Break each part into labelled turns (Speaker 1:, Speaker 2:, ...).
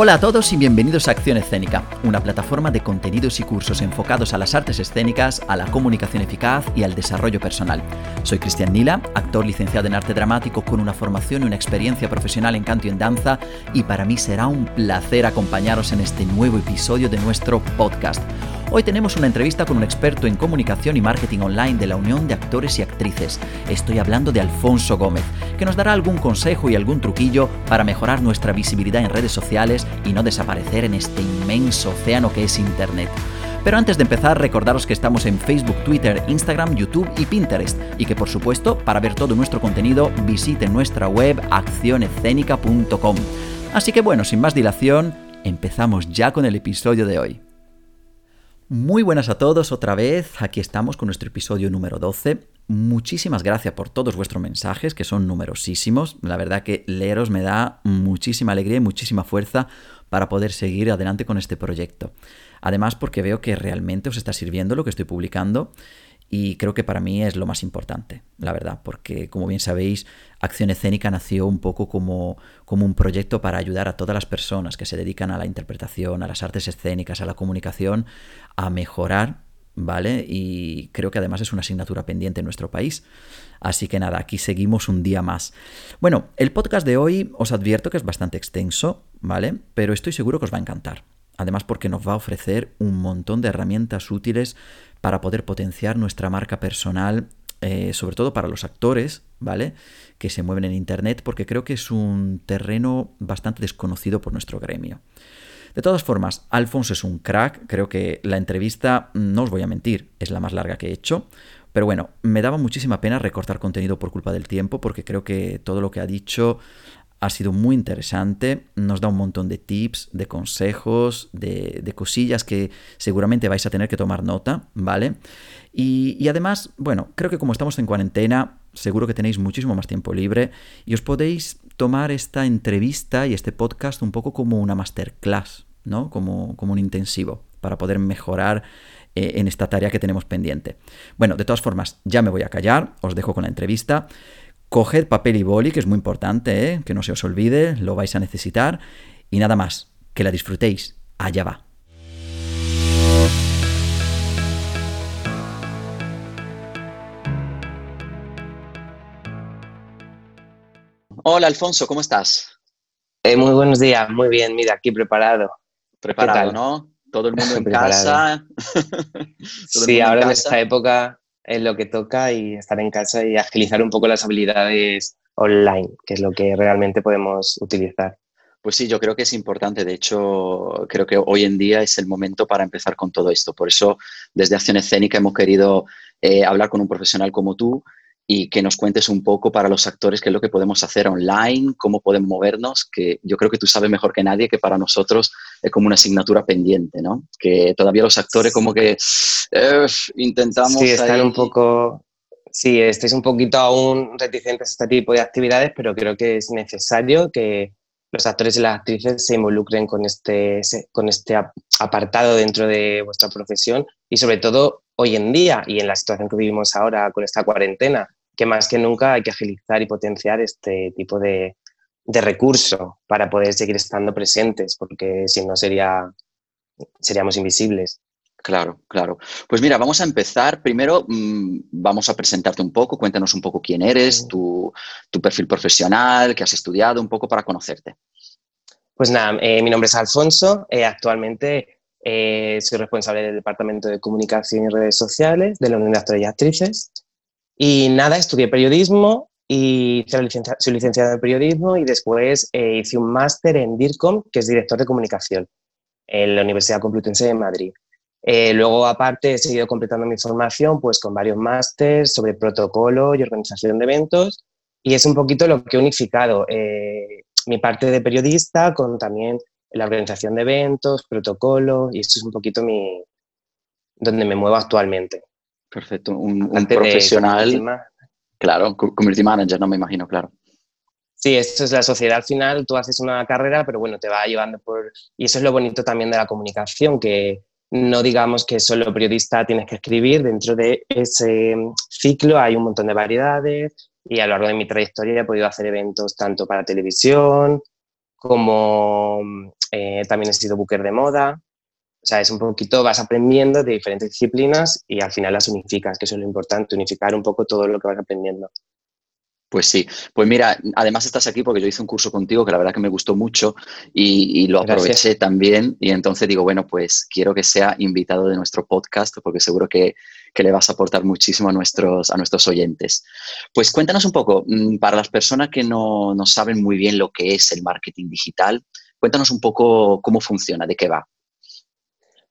Speaker 1: Hola a todos y bienvenidos a Acción Escénica, una plataforma de contenidos y cursos enfocados a las artes escénicas, a la comunicación eficaz y al desarrollo personal. Soy Cristian Nila, actor licenciado en arte dramático con una formación y una experiencia profesional en canto y en danza, y para mí será un placer acompañaros en este nuevo episodio de nuestro podcast. Hoy tenemos una entrevista con un experto en comunicación y marketing online de la Unión de Actores y Actrices. Estoy hablando de Alfonso Gómez, que nos dará algún consejo y algún truquillo para mejorar nuestra visibilidad en redes sociales y no desaparecer en este inmenso océano que es Internet. Pero antes de empezar, recordaros que estamos en Facebook, Twitter, Instagram, YouTube y Pinterest. Y que por supuesto, para ver todo nuestro contenido, visiten nuestra web accionescénica.com. Así que bueno, sin más dilación, empezamos ya con el episodio de hoy. Muy buenas a todos otra vez, aquí estamos con nuestro episodio número 12. Muchísimas gracias por todos vuestros mensajes, que son numerosísimos. La verdad que leeros me da muchísima alegría y muchísima fuerza para poder seguir adelante con este proyecto. Además porque veo que realmente os está sirviendo lo que estoy publicando y creo que para mí es lo más importante, la verdad, porque como bien sabéis, Acción Escénica nació un poco como, como un proyecto para ayudar a todas las personas que se dedican a la interpretación, a las artes escénicas, a la comunicación, a mejorar, ¿vale? Y creo que además es una asignatura pendiente en nuestro país. Así que nada, aquí seguimos un día más. Bueno, el podcast de hoy os advierto que es bastante extenso, ¿vale? Pero estoy seguro que os va a encantar. Además porque nos va a ofrecer un montón de herramientas útiles para poder potenciar nuestra marca personal, eh, sobre todo para los actores, ¿vale? Que se mueven en Internet, porque creo que es un terreno bastante desconocido por nuestro gremio. De todas formas, Alfonso es un crack, creo que la entrevista, no os voy a mentir, es la más larga que he hecho, pero bueno, me daba muchísima pena recortar contenido por culpa del tiempo, porque creo que todo lo que ha dicho ha sido muy interesante, nos da un montón de tips, de consejos, de, cosillas que seguramente vais a tener que tomar nota, ¿vale? Y, además, bueno, creo que como estamos en cuarentena, seguro que tenéis muchísimo más tiempo libre y os podéis tomar esta entrevista y este podcast un poco como una masterclass, ¿no? Como, como un intensivo para poder mejorar eh, en esta tarea que tenemos pendiente. Bueno, de todas formas, ya me voy a callar, os dejo con la entrevista. Coged papel y boli, que es muy importante, ¿eh? que no se os olvide, lo vais a necesitar. Y nada más, que la disfrutéis. Allá va. Hola Alfonso, ¿cómo estás?
Speaker 2: Eh, muy buenos días, muy bien, mira, aquí preparado.
Speaker 1: Preparado, ¿no? Todo el mundo en casa.
Speaker 2: sí, ahora en esta época es lo que toca y estar en casa y agilizar un poco las habilidades online, que es lo que realmente podemos utilizar.
Speaker 1: Pues sí, yo creo que es importante. De hecho, creo que hoy en día es el momento para empezar con todo esto. Por eso, desde Acción Escénica hemos querido eh, hablar con un profesional como tú y que nos cuentes un poco para los actores qué es lo que podemos hacer online, cómo podemos movernos, que yo creo que tú sabes mejor que nadie que para nosotros es como una asignatura pendiente, ¿no? Que todavía los actores como que eh, intentamos...
Speaker 2: Sí, están un poco... Sí, estáis un poquito aún reticentes a este tipo de actividades, pero creo que es necesario que los actores y las actrices se involucren con este, con este apartado dentro de vuestra profesión y sobre todo hoy en día y en la situación que vivimos ahora con esta cuarentena, que más que nunca hay que agilizar y potenciar este tipo de, de recurso para poder seguir estando presentes, porque si no sería, seríamos invisibles.
Speaker 1: Claro, claro. Pues mira, vamos a empezar. Primero mm, vamos a presentarte un poco, cuéntanos un poco quién eres, tu, tu, perfil profesional, qué has estudiado, un poco para conocerte.
Speaker 2: Pues nada, eh, mi nombre es Alfonso, eh, actualmente eh, soy responsable del Departamento de Comunicación y Redes Sociales de la Unión de Actores y Actrices y nada, estudié periodismo y soy licenciado en periodismo y después eh, hice un máster en DIRCOM, que es director de comunicación, en la Universidad Complutense de Madrid. Eh, luego, aparte, he seguido completando mi formación pues, con varios másters sobre protocolo y organización de eventos y es un poquito lo que he unificado eh, mi parte de periodista con también la organización de eventos, protocolo y eso es un poquito mi, donde me muevo actualmente.
Speaker 1: Perfecto, un, profesional. claro, community manager, no me imagino, claro.
Speaker 2: Sí, esto es la sociedad al final, tú haces una carrera, pero bueno, te va llevando por... Y eso es lo bonito también de la comunicación, que no digamos que solo periodista tienes que escribir, dentro de ese ciclo hay un montón de variedades y a lo largo de mi trayectoria he podido hacer eventos tanto para televisión, como eh, también he sido booker de moda. O sea, es un poquito, vas aprendiendo de diferentes disciplinas y al final las unificas, que eso es lo importante, unificar un poco todo lo que vas aprendiendo.
Speaker 3: Pues sí, pues mira, además estás aquí porque yo hice un curso contigo que la verdad que me gustó mucho y, lo aproveché también y entonces digo, bueno, pues quiero que sea invitado de nuestro podcast porque seguro que, le vas a aportar muchísimo a nuestros, a nuestros oyentes. Pues cuéntanos un poco, mm, para las personas que no, no saben muy bien lo que es el marketing digital, cuéntanos un poco cómo funciona, de qué va.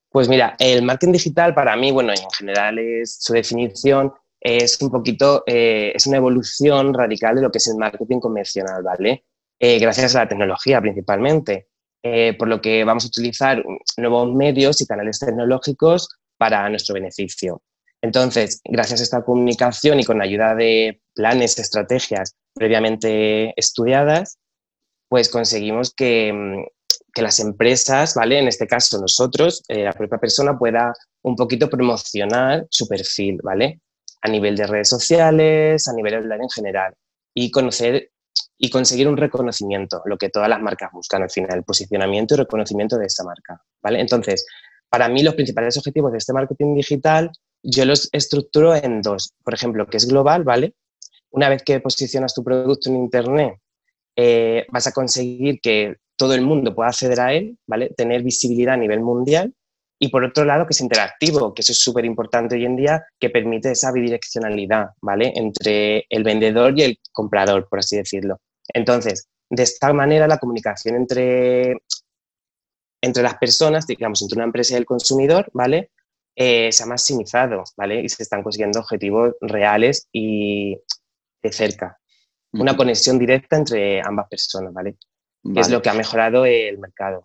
Speaker 2: Pues mira, el marketing digital para mí, bueno, en general es su definición es un poquito, eh, es una evolución radical de lo que es el marketing convencional, ¿vale? Eh, gracias a la tecnología principalmente, eh, por lo que vamos a utilizar nuevos medios y canales tecnológicos para nuestro beneficio. Entonces, gracias a esta comunicación y con la ayuda de planes, estrategias previamente estudiadas, pues conseguimos que, mm, que las empresas, ¿vale? En este caso nosotros, la propia persona pueda un poquito promocionar su perfil, ¿vale? a nivel de redes sociales, a nivel online en general, y conocer y conseguir un reconocimiento, lo que todas las marcas buscan al final, el posicionamiento y reconocimiento de esa marca, ¿vale? Entonces, para mí los principales objetivos de este marketing digital yo los estructuro en dos. Por ejemplo, que es global, ¿vale? Una vez que posicionas tu producto en Internet, eh, vas a conseguir que todo el mundo pueda acceder a él, ¿vale? Tener visibilidad a nivel mundial y por otro lado que es interactivo, que eso es súper importante hoy en día, que permite esa bidireccionalidad, ¿vale? Entre el vendedor y el comprador, por así decirlo. Entonces, de esta manera la comunicación entre, entre las personas, digamos, entre una empresa y el consumidor, ¿vale? Eh, se ha maximizado, ¿vale? Y se están consiguiendo objetivos reales y de cerca. Una conexión directa entre ambas personas, ¿vale? Es lo que ha mejorado el mercado.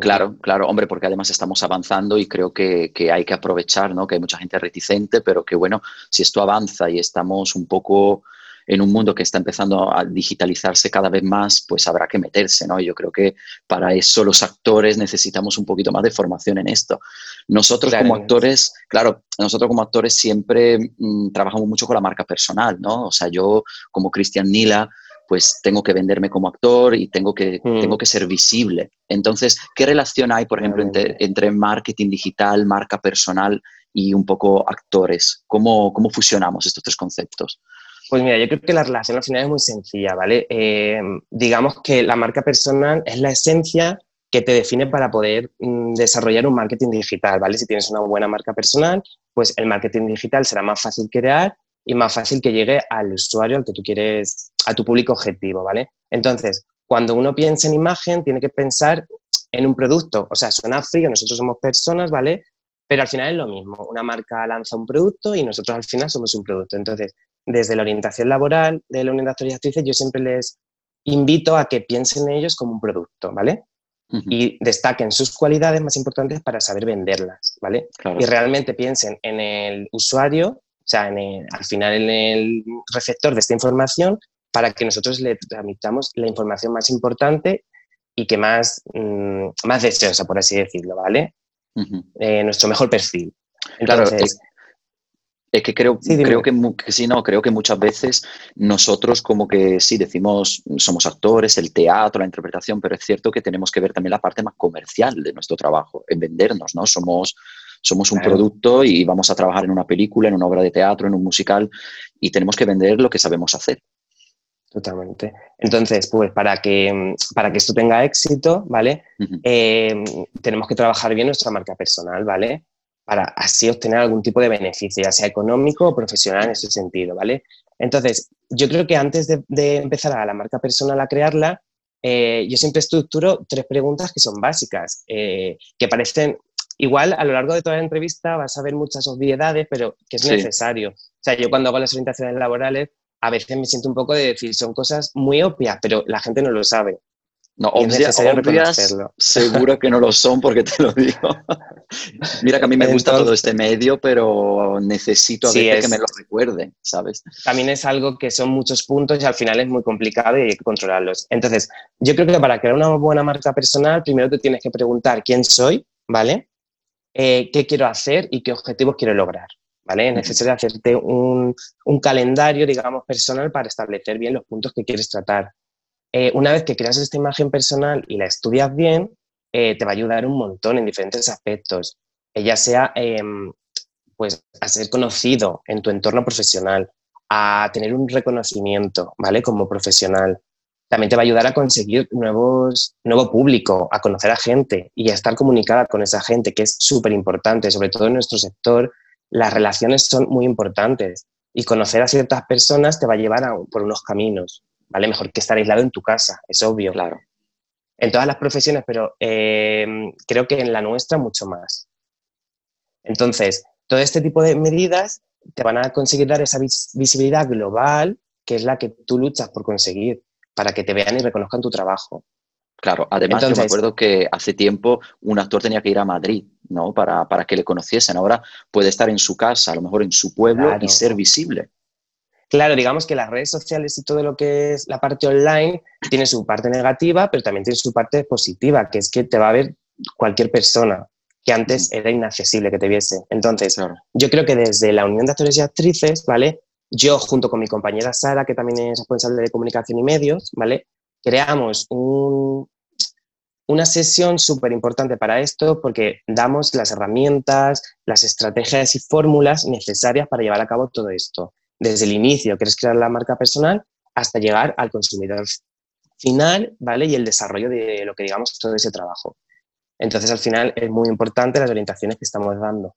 Speaker 3: Claro, claro, hombre, porque además estamos avanzando y creo que, hay que aprovechar, ¿no? Que hay mucha gente reticente, pero que bueno, si esto avanza y estamos un poco en un mundo que está empezando a digitalizarse cada vez más, pues habrá que meterse, ¿no? Yo creo que para eso los actores necesitamos un poquito más de formación en esto. Nosotros como actores, claro, nosotros como actores siempre mm, trabajamos mucho con la marca personal, ¿no? O sea, yo como Cristian Nila, pues tengo que venderme como actor y tengo que, mm. tengo que ser visible. Entonces, ¿qué relación hay, por ejemplo, entre, marketing digital, marca personal y un poco actores? ¿Cómo, ¿Cómo fusionamos estos tres conceptos?
Speaker 2: Pues mira, yo creo que la relación al final es muy sencilla, ¿vale? Eh, digamos que la marca personal es la esencia que te define para poder mm, desarrollar un marketing digital, ¿vale? Si tienes una buena marca personal, pues el marketing digital será más fácil crear y más fácil que llegue al usuario al que tú quieres, a tu público objetivo, ¿vale? Entonces, cuando uno piensa en imagen, tiene que pensar en un producto. O sea, suena frío, nosotros somos personas, ¿vale? Pero al final es lo mismo. Una marca lanza un producto y nosotros al final somos un producto. Entonces, desde la orientación laboral de la unidad de actrices, yo siempre les invito a que piensen en ellos como un producto, ¿vale? Y destaquen sus cualidades más importantes para saber venderlas, ¿vale? Y realmente piensen en el usuario o sea, al final en el receptor de esta información para que nosotros le tramitamos la información más importante y que más, mm, más deseosa, por así decirlo, ¿vale? Eh, nuestro mejor perfil.
Speaker 3: Entonces, es que creo, creo que, que, sí, no, creo que muchas veces nosotros como que sí decimos somos actores, el teatro, la interpretación, pero es cierto que tenemos que ver también la parte más comercial de nuestro trabajo, en vendernos, ¿no? Somos, somos un producto y vamos a trabajar en una película, en una obra de teatro, en un musical y tenemos que vender lo que sabemos hacer.
Speaker 2: Totalmente. Entonces, pues para que, para que esto tenga éxito, ¿vale? Eh, tenemos que trabajar bien nuestra marca personal, ¿vale? Para así obtener algún tipo de beneficio, ya sea económico o profesional en ese sentido, ¿vale? Entonces, yo creo que antes de, empezar a la marca personal a crearla, eh, yo siempre estructuro tres preguntas que son básicas, eh, que parecen Igual a lo largo de toda la entrevista vas a ver muchas obviedades, pero que es necesario. O sea, yo cuando hago las orientaciones laborales, a veces me siento un poco de decir, son cosas muy obvias, pero la gente no lo sabe.
Speaker 3: No, obvias, seguro que no lo son porque te lo digo. Mira que a mí me gusta todo este medio, pero necesito a veces que me lo recuerde, ¿sabes?
Speaker 2: También es algo que son muchos puntos y al final es muy complicado y hay que controlarlos. Entonces, yo creo que para crear una buena marca personal, primero te tienes que preguntar quién soy, ¿vale? Eh, qué quiero hacer y qué objetivos quiero lograr. ¿Vale? Es necesario hacerte un, calendario, digamos, personal para establecer bien los puntos que quieres tratar. eh, una vez que creas esta imagen personal y la estudias bien, eh, te va a ayudar un montón en diferentes aspectos, ya sea em, pues, a ser conocido en tu entorno profesional, a tener un reconocimiento, ¿vale? Como profesional. También te va a ayudar a conseguir nuevos, nuevo público, a conocer a gente y a estar comunicada con esa gente, que es súper importante, sobre todo en nuestro sector. Las relaciones son muy importantes y conocer a ciertas personas te va a llevar por unos caminos, ¿vale? Mejor que estar aislado en tu casa, es obvio.
Speaker 3: Claro.
Speaker 2: En todas las profesiones, pero eh, creo que en la nuestra mucho más. Entonces, todo este tipo de medidas te van a conseguir dar esa visibilidad global que es la que tú luchas por conseguir, para que te vean y reconozcan tu trabajo.
Speaker 3: Claro, además yo me acuerdo que hace tiempo un actor tenía que ir a Madrid, ¿no? Para, para, que le conociesen. Ahora puede estar en su casa, a lo mejor en su pueblo y ser visible.
Speaker 2: Claro, digamos que las redes sociales y todo lo que es la parte online tiene su parte negativa, pero también tiene su parte positiva, que es que te va a ver cualquier persona que antes era inaccesible que te viese. Entonces, yo creo que desde la Unión de Actores y Actrices, ¿vale? Yo, junto con mi compañera Sara, que también es responsable de comunicación y medios, ¿vale? Creamos una sesión súper importante para esto porque damos las herramientas, las estrategias y fórmulas necesarias para llevar a cabo todo esto. Desde el inicio, quieres crear la marca personal, hasta llegar al consumidor final, ¿vale? Y el desarrollo de lo que digamos todo ese trabajo. Entonces, al final es muy importante las orientaciones que estamos dando.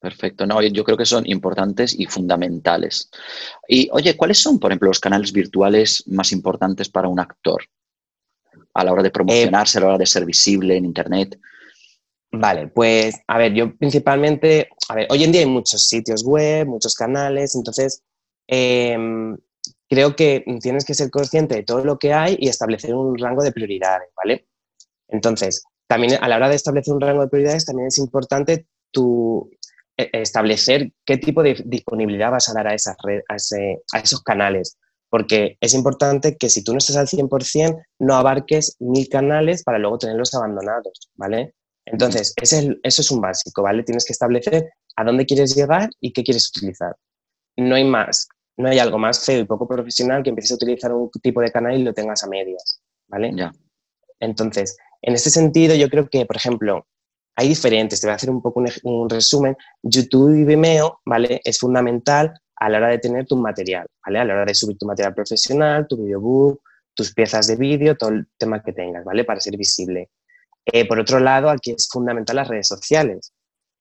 Speaker 3: Perfecto, no, yo creo que son importantes y fundamentales. Y oye, ¿cuáles son, por ejemplo, los canales virtuales más importantes para un actor a la hora de promocionarse, a la hora de ser visible en Internet?
Speaker 2: Vale, pues a ver, yo principalmente, a ver, hoy en día hay muchos sitios web, muchos canales, entonces em, creo que tienes que ser consciente de todo lo que hay y establecer un rango de prioridades, ¿vale? Entonces, también a la hora de establecer un rango de prioridades, también es importante tu, e, establecer qué tipo de disponibilidad vas a dar a, esas a, a esos canales. Porque es importante que si tú no estás al 100%, no abarques mil canales para luego tenerlos abandonados, ¿vale? Entonces, ese es, eso es un básico, ¿vale? Tienes que establecer a dónde quieres llegar y qué quieres utilizar. No hay más, no hay algo más feo y poco profesional que empieces a utilizar un tipo de canal y lo tengas a medias, ¿vale?
Speaker 3: Ya.
Speaker 2: Entonces, en este sentido, yo creo que, por ejemplo, hay diferentes, te voy a hacer un poco un, resumen. YouTube y Vimeo, ¿vale? Es fundamental a la hora de tener tu material, ¿vale? A la hora de subir tu material profesional, tu videobook, tus piezas de vídeo, todo el tema que tengas, ¿vale? Para ser visible. Eh, por otro lado, aquí es fundamental las redes sociales.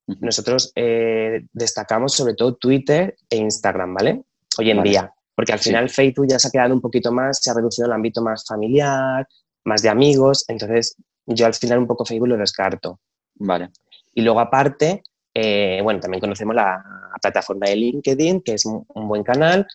Speaker 2: Nosotros eh, destacamos sobre todo Twitter e Instagram, ¿vale? Hoy en día, porque al final Facebook ya se ha quedado un poquito más, se ha reducido el ámbito más familiar, más de amigos, entonces yo al final un poco Facebook lo descarto.
Speaker 3: Vale.
Speaker 2: Y luego aparte, eh, bueno, también conocemos la plataforma de LinkedIn, que es un, buen canal.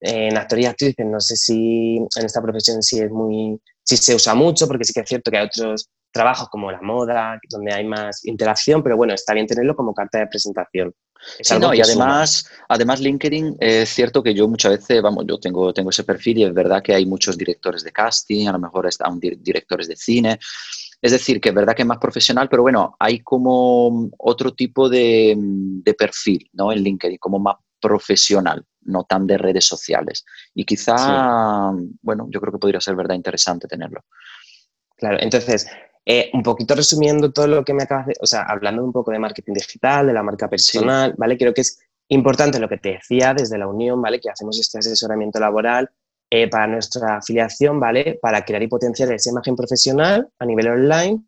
Speaker 2: en actor y actrices, no sé si en esta profesión sí es muy, sí se usa mucho, porque sí que es cierto que hay otros trabajos como la moda, donde hay más interacción, pero bueno, está bien tenerlo como carta de presentación.
Speaker 3: Sí, no, y además, además LinkedIn es cierto que yo muchas veces, vamos, yo tengo, tengo ese perfil y es verdad que hay muchos directores de casting, a lo mejor están directores de cine. Es decir, que es verdad que es más profesional, pero bueno, hay como otro tipo de, perfil, ¿no? En LinkedIn, como más profesional, no tan de redes sociales. Y quizá, bueno, yo creo que podría ser verdad interesante tenerlo.
Speaker 2: Claro, entonces, eh, un poquito resumiendo todo lo que me acabas de, o sea, hablando un poco de marketing digital, de la marca personal, ¿vale? Creo que es importante lo que te decía desde la Unión, ¿vale? Que hacemos este asesoramiento laboral eh, para nuestra afiliación, ¿vale? Para crear y potenciar esa imagen profesional a nivel online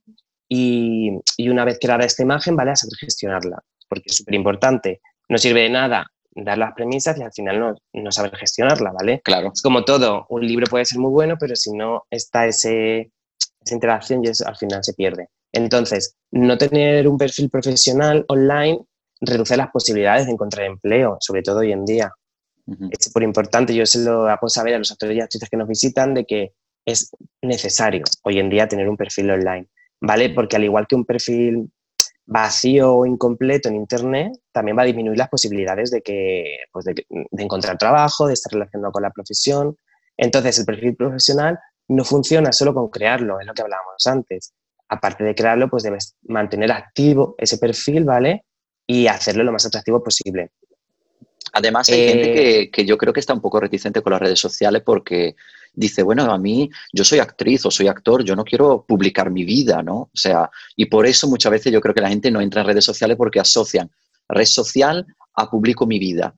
Speaker 2: y, y una vez creada esta imagen, ¿vale? A saber gestionarla, porque es súper importante. No sirve de nada dar las premisas y al final no, no saber gestionarla, ¿vale?
Speaker 3: Claro.
Speaker 2: Es como todo, un libro puede ser muy bueno, pero si no está ese esa interacción y eso al final se pierde. Entonces, no tener un perfil profesional online reduce las posibilidades de encontrar empleo, sobre todo hoy en día. Es súper importante, yo se lo hago saber a los actores y actrices que nos visitan de que es necesario hoy en día tener un perfil online, ¿vale? Porque al igual que un perfil vacío o incompleto en Internet, también va a disminuir las posibilidades de, que, pues de, de encontrar trabajo, de estar relacionado con la profesión. Entonces, el perfil profesional no funciona solo con crearlo, es lo que hablábamos antes. Aparte de crearlo, pues debes mantener activo ese perfil, ¿vale? Y hacerlo lo más atractivo posible.
Speaker 3: Además, hay gente eh, que, yo creo que está un poco reticente con las redes sociales porque dice, bueno, a mí yo soy actriz o soy actor, yo no quiero publicar mi vida, ¿no? O sea, y por eso muchas veces yo creo que la gente no entra en redes sociales porque asocian red social a publico mi vida.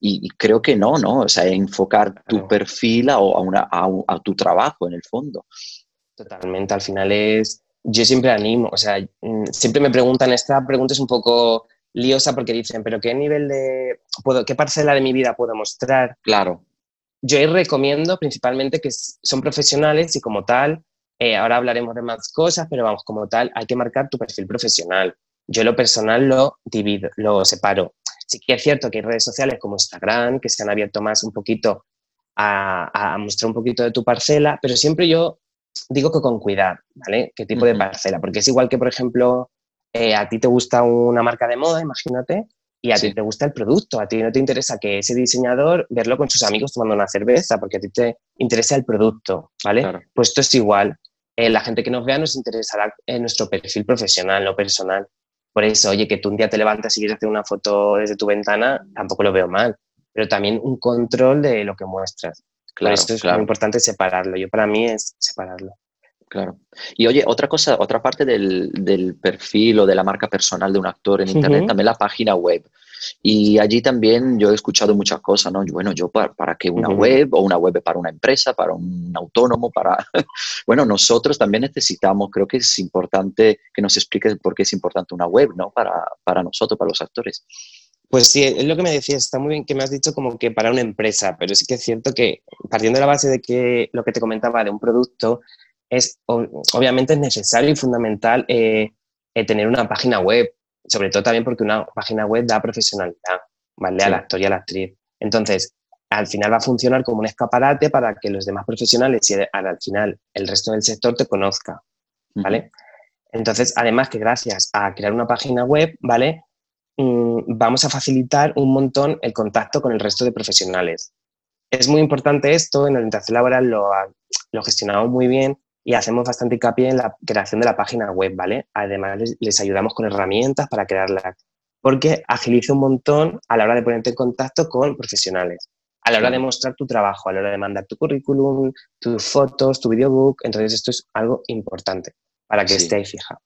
Speaker 3: Y, creo que no, ¿no? O sea, enfocar tu perfil a, una, a, tu trabajo en el fondo.
Speaker 2: Totalmente, al final es, yo siempre animo, o sea, mm, siempre me preguntan, esta pregunta es un poco liosa porque dicen, pero ¿qué nivel de, puedo, qué parcela de mi vida puedo mostrar?
Speaker 3: Claro.
Speaker 2: Yo ahí recomiendo principalmente que son profesionales y como tal, eh, ahora hablaremos de más cosas, pero vamos, como tal, hay que marcar tu perfil profesional. Yo lo personal lo divido, lo separo. Sí que es cierto que hay redes sociales como Instagram que se han abierto más un poquito a, mostrar un poquito de tu parcela, pero siempre yo digo que con cuidado, ¿vale? ¿Qué tipo de parcela? Porque es igual que, por ejemplo, eh, a ti te gusta una marca de moda, imagínate, y a ti te gusta el producto, a ti no te interesa que ese diseñador verlo con sus amigos tomando una cerveza, porque a ti te interesa el producto, ¿vale? Pues esto es igual. Eh, la gente que nos vea nos interesará en nuestro perfil profesional, no personal. Por eso, oye, que tú un día te levantas y quieres hacer una foto desde tu ventana, tampoco lo veo mal, pero también un control de lo que muestras. Claro, Por eso es muy importante separarlo. Yo para mí es separarlo.
Speaker 3: Claro. Y oye, otra cosa, otra parte del, perfil o de la marca personal de un actor en Internet, también la página web. Y allí también yo he escuchado muchas cosas, ¿no? Bueno, yo para, para qué una web o una web para una empresa, para un autónomo, para... bueno, nosotros también necesitamos, creo que es importante que nos expliques por qué es importante una web, ¿no? Para, para nosotros, para los actores.
Speaker 2: Pues sí, es lo que me decías, está muy bien que me has dicho como que para una empresa, pero sí que es cierto que partiendo de la base de que lo que te comentaba de un producto, es obviamente es necesario y fundamental eh, eh, tener una página web, sobre todo también porque una página web da profesionalidad, ¿vale? Al actor y a la actriz. Entonces, al final va a funcionar como un escaparate para que los demás profesionales y al, final el resto del sector te conozca, ¿vale? Entonces, además que gracias a crear una página web, ¿vale? Mm, vamos a facilitar un montón el contacto con el resto de profesionales. Es muy importante esto, en orientación laboral lo, lo gestionamos muy bien y hacemos bastante hincapié en la creación de la página web, ¿vale? Además, les, ayudamos con herramientas para crearla, porque agiliza un montón a la hora de ponerte en contacto con profesionales, a la hora de mostrar tu trabajo, a la hora de mandar tu currículum, tus fotos, tu videobook. Entonces, esto es algo importante para que esté ahí fija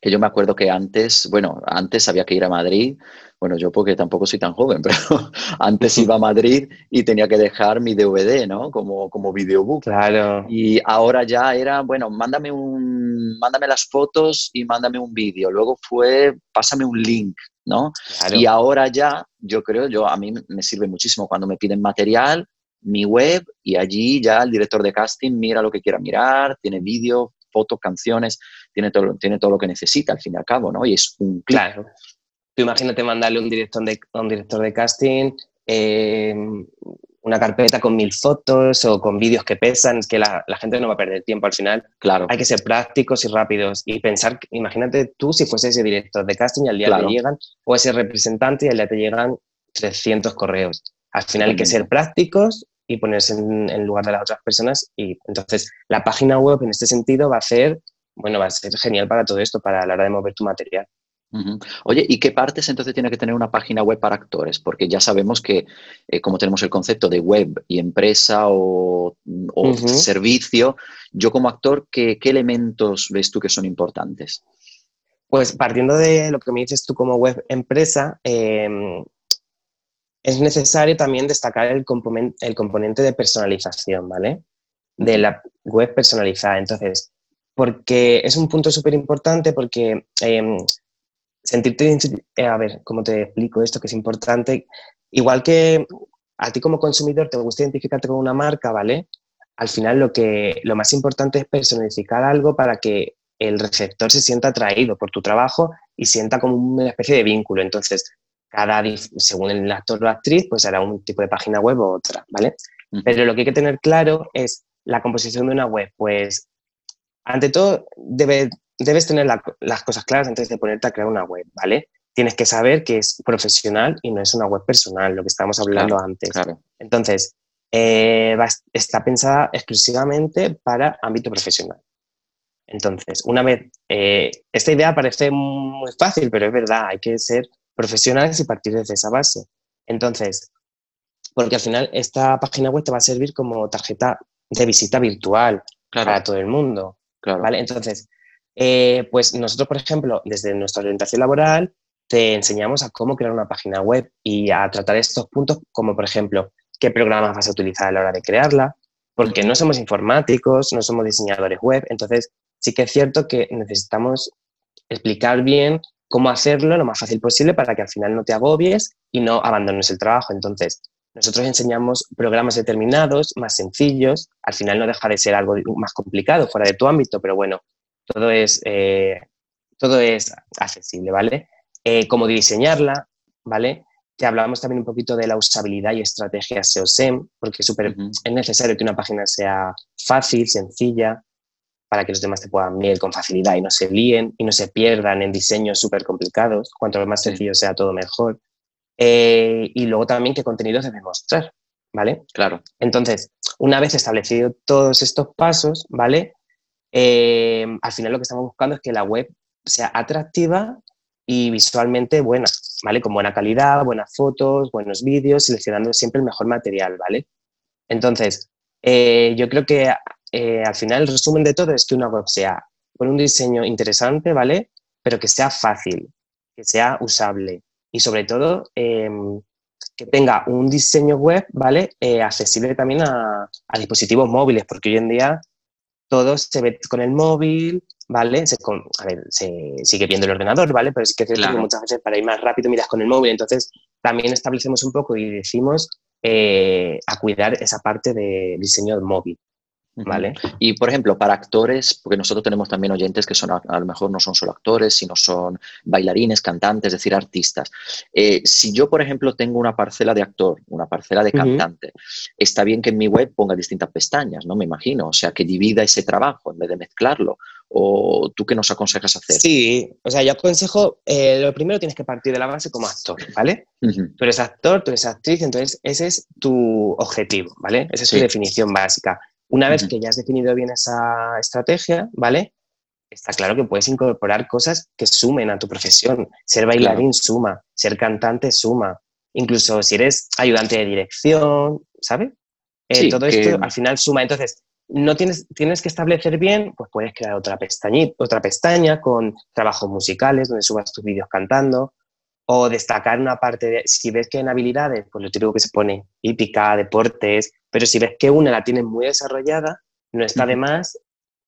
Speaker 3: que yo me acuerdo que antes, bueno, antes había que ir a Madrid, bueno, yo porque tampoco soy tan joven, pero antes iba a Madrid y tenía que dejar mi DVD, ¿no? Como, como videobook.
Speaker 2: Claro.
Speaker 3: Y ahora ya era, bueno, mándame, un, mándame las fotos y mándame un vídeo. Luego fue, pásame un link, ¿no? Y ahora ya, yo creo, yo a mí me sirve muchísimo cuando me piden material, mi web y allí ya el director de casting mira lo que quiera mirar, tiene vídeo, fotos, canciones, tiene todo, tiene todo lo que necesita al fin y al cabo, ¿no? Y es un
Speaker 2: Claro. Tú imagínate mandarle un director de, a un director de casting eh, una carpeta con mil fotos o con vídeos que pesan, es que la, gente no va a perder tiempo al final.
Speaker 3: Claro.
Speaker 2: Hay que ser prácticos y rápidos y pensar, imagínate tú si fuese ese director de casting y al día te llegan, o ese representante y al día te llegan 300 correos. Al final hay que ser prácticos y ponerse en, lugar de las otras personas. Y entonces la página web en este sentido va a ser, bueno, va a ser genial para todo esto, para la hora de mover tu material.
Speaker 3: Oye, ¿y qué partes entonces tiene que tener una página web para actores? Porque ya sabemos que eh, como tenemos el concepto de web y empresa o, servicio, yo como actor, ¿qué, elementos ves tú que son importantes?
Speaker 2: Pues partiendo de lo que me dices tú como web empresa, em, es necesario también destacar el, componente de personalización, ¿vale? De la web personalizada. Entonces, porque es un punto súper importante porque em, sentirte, eh, a ver, ¿cómo te explico esto que es importante? Igual que a ti como consumidor te gusta identificarte con una marca, ¿vale? Al final lo, que, lo más importante es personalizar algo para que el receptor se sienta atraído por tu trabajo y sienta como una especie de vínculo. Entonces, cada, según el actor o actriz, pues hará un tipo de página web u otra, ¿vale? Pero lo que hay que tener claro es la composición de una web. Pues, ante todo, debe, debes tener las cosas claras antes de ponerte a crear una web, ¿vale? Tienes que saber que es profesional y no es una web personal, lo que estábamos hablando antes. Entonces, eh, está pensada exclusivamente para ámbito profesional. Entonces, una vez, eh, esta idea parece muy fácil, pero es verdad, hay que ser profesionales y partir desde esa base. Entonces, porque al final esta página web te va a servir como tarjeta de visita virtual para todo el mundo. ¿Vale? Entonces, eh, pues nosotros, por ejemplo, desde nuestra orientación laboral, te enseñamos a cómo crear una página web y a tratar estos puntos como, por ejemplo, qué programas vas a utilizar a la hora de crearla, porque no somos informáticos, no somos diseñadores web, entonces sí que es cierto que necesitamos explicar bien cómo hacerlo lo más fácil posible para que al final no te agobies y no abandones el trabajo. Entonces, nosotros enseñamos programas determinados, más sencillos, al final no deja de ser algo más complicado fuera de tu ámbito, pero bueno, todo es, eh, todo es accesible, ¿vale? Eh, cómo diseñarla, ¿vale? Te hablamos también un poquito de la usabilidad y estrategias SEO-SEM, porque es, es necesario que una página sea fácil, sencilla, para que los demás te puedan ver con facilidad y no se líen y no se pierdan en diseños súper complicados. Cuanto más sencillo sea todo, mejor. Eh, y luego también qué contenidos debes mostrar, ¿vale?
Speaker 3: Claro.
Speaker 2: Entonces, una vez establecido todos estos pasos, ¿vale? Eh, al final lo que estamos buscando es que la web sea atractiva y visualmente buena, ¿vale? Con buena calidad, buenas fotos, buenos vídeos, seleccionando siempre el mejor material, ¿vale? Entonces, eh, yo creo que al final el resumen de todo es que una web sea con un diseño interesante, ¿vale? Pero que sea fácil, que sea usable, y sobre todo em, que tenga un diseño web, ¿vale? Eh, accesible también a, dispositivos móviles, porque hoy en día todo se ve con el móvil, ¿vale? Se, a ver, se sigue viendo el ordenador, ¿vale? Pero que, que muchas veces para ir más rápido miras con el móvil, entonces también establecemos un poco y decimos eh, a cuidar esa parte de diseño móvil, ¿Vale?
Speaker 3: Y por ejemplo, para actores, porque nosotros tenemos también oyentes que son a, lo mejor no son solo actores, sino son bailarines, cantantes, es decir, artistas. Eh, si yo, por ejemplo, tengo una parcela de actor, una parcela de cantante, está bien que en mi web ponga distintas pestañas, ¿no? Me imagino, o sea, que divida ese trabajo en vez de mezclarlo. ¿O tú qué nos aconsejas hacer?
Speaker 2: Sí, o sea, yo aconsejo, eh, lo primero tienes que partir de la base como actor, ¿vale? Tú eres actor, tú eres actriz, entonces ese es tu objetivo, ¿vale? Esa es tu definición básica una vez que ya has definido bien esa estrategia, ¿vale? Está claro que puedes incorporar cosas que sumen a tu profesión. Ser bailarín suma, ser cantante suma, incluso si eres ayudante de dirección, ¿sabes? Eh, todo esto al final suma. Entonces, no tienes, tienes que establecer bien, pues puedes crear otra pestaña, otra pestaña con trabajos musicales donde subas tus vídeos cantando o destacar una parte de, si ves que en habilidades, pues lo típico que se pone, hípica, deportes, pero si ves que una la tienes muy desarrollada, no está de más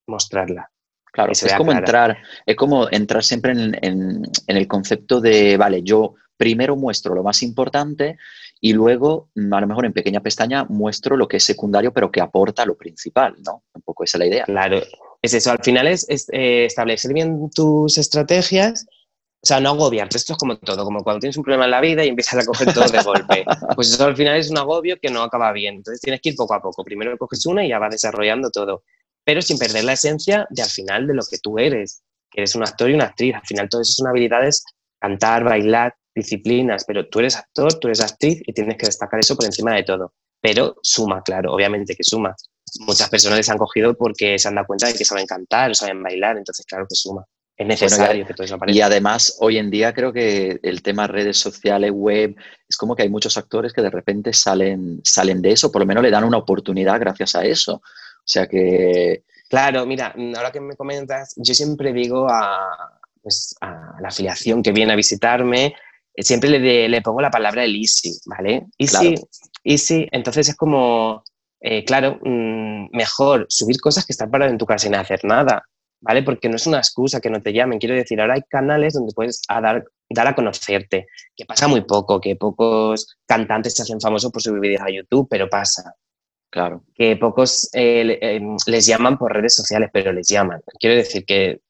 Speaker 2: mostrarla.
Speaker 3: Claro, es como, entrar, es como entrar siempre en, el concepto de, vale, yo primero muestro lo más importante y luego, mm, a lo mejor en pequeña pestaña, muestro lo que es secundario, pero que aporta lo principal, ¿no? Un poco esa es la idea.
Speaker 2: Claro, es eso. Al final es, eh, establecer bien tus estrategias o sea, no agobiarte. Esto es como todo, como cuando tienes un problema en la vida y empiezas a coger todo de golpe. Pues eso al final es un agobio que no acaba bien. Entonces tienes que ir poco a poco. Primero coges una y ya vas desarrollando todo. Pero sin perder la esencia de al final de lo que tú eres. Que eres un actor y una actriz. Al final todo eso son habilidades, cantar, bailar, disciplinas. Pero tú eres actor, tú eres actriz y tienes que destacar eso por encima de todo. Pero suma, claro, obviamente que suma. Muchas personas les han cogido porque se han dado cuenta de que saben cantar o saben bailar. Entonces, claro que suma es necesario que todo eso aparezca.
Speaker 3: Y además, hoy en día creo que el tema redes sociales, web, es como que hay muchos actores que de repente salen, salen de eso, por lo menos le dan una oportunidad gracias a eso. O sea que...
Speaker 2: Claro, mira, ahora que me comentas, yo siempre digo a, pues, a la afiliación que viene a visitarme, siempre le, le pongo la palabra el easy, ¿vale? Easy, easy, entonces es como, eh, claro, mm, mejor subir cosas que estar parado en tu casa sin hacer nada. ¿Vale? Porque no es una excusa que no te llamen. Quiero decir, ahora hay canales donde puedes dar, dar a conocerte, que pasa muy poco, que pocos cantantes se hacen famosos por subir vídeos a YouTube, pero pasa.
Speaker 3: Claro.
Speaker 2: Que pocos eh, eh, les llaman por redes sociales, pero les llaman. Quiero decir que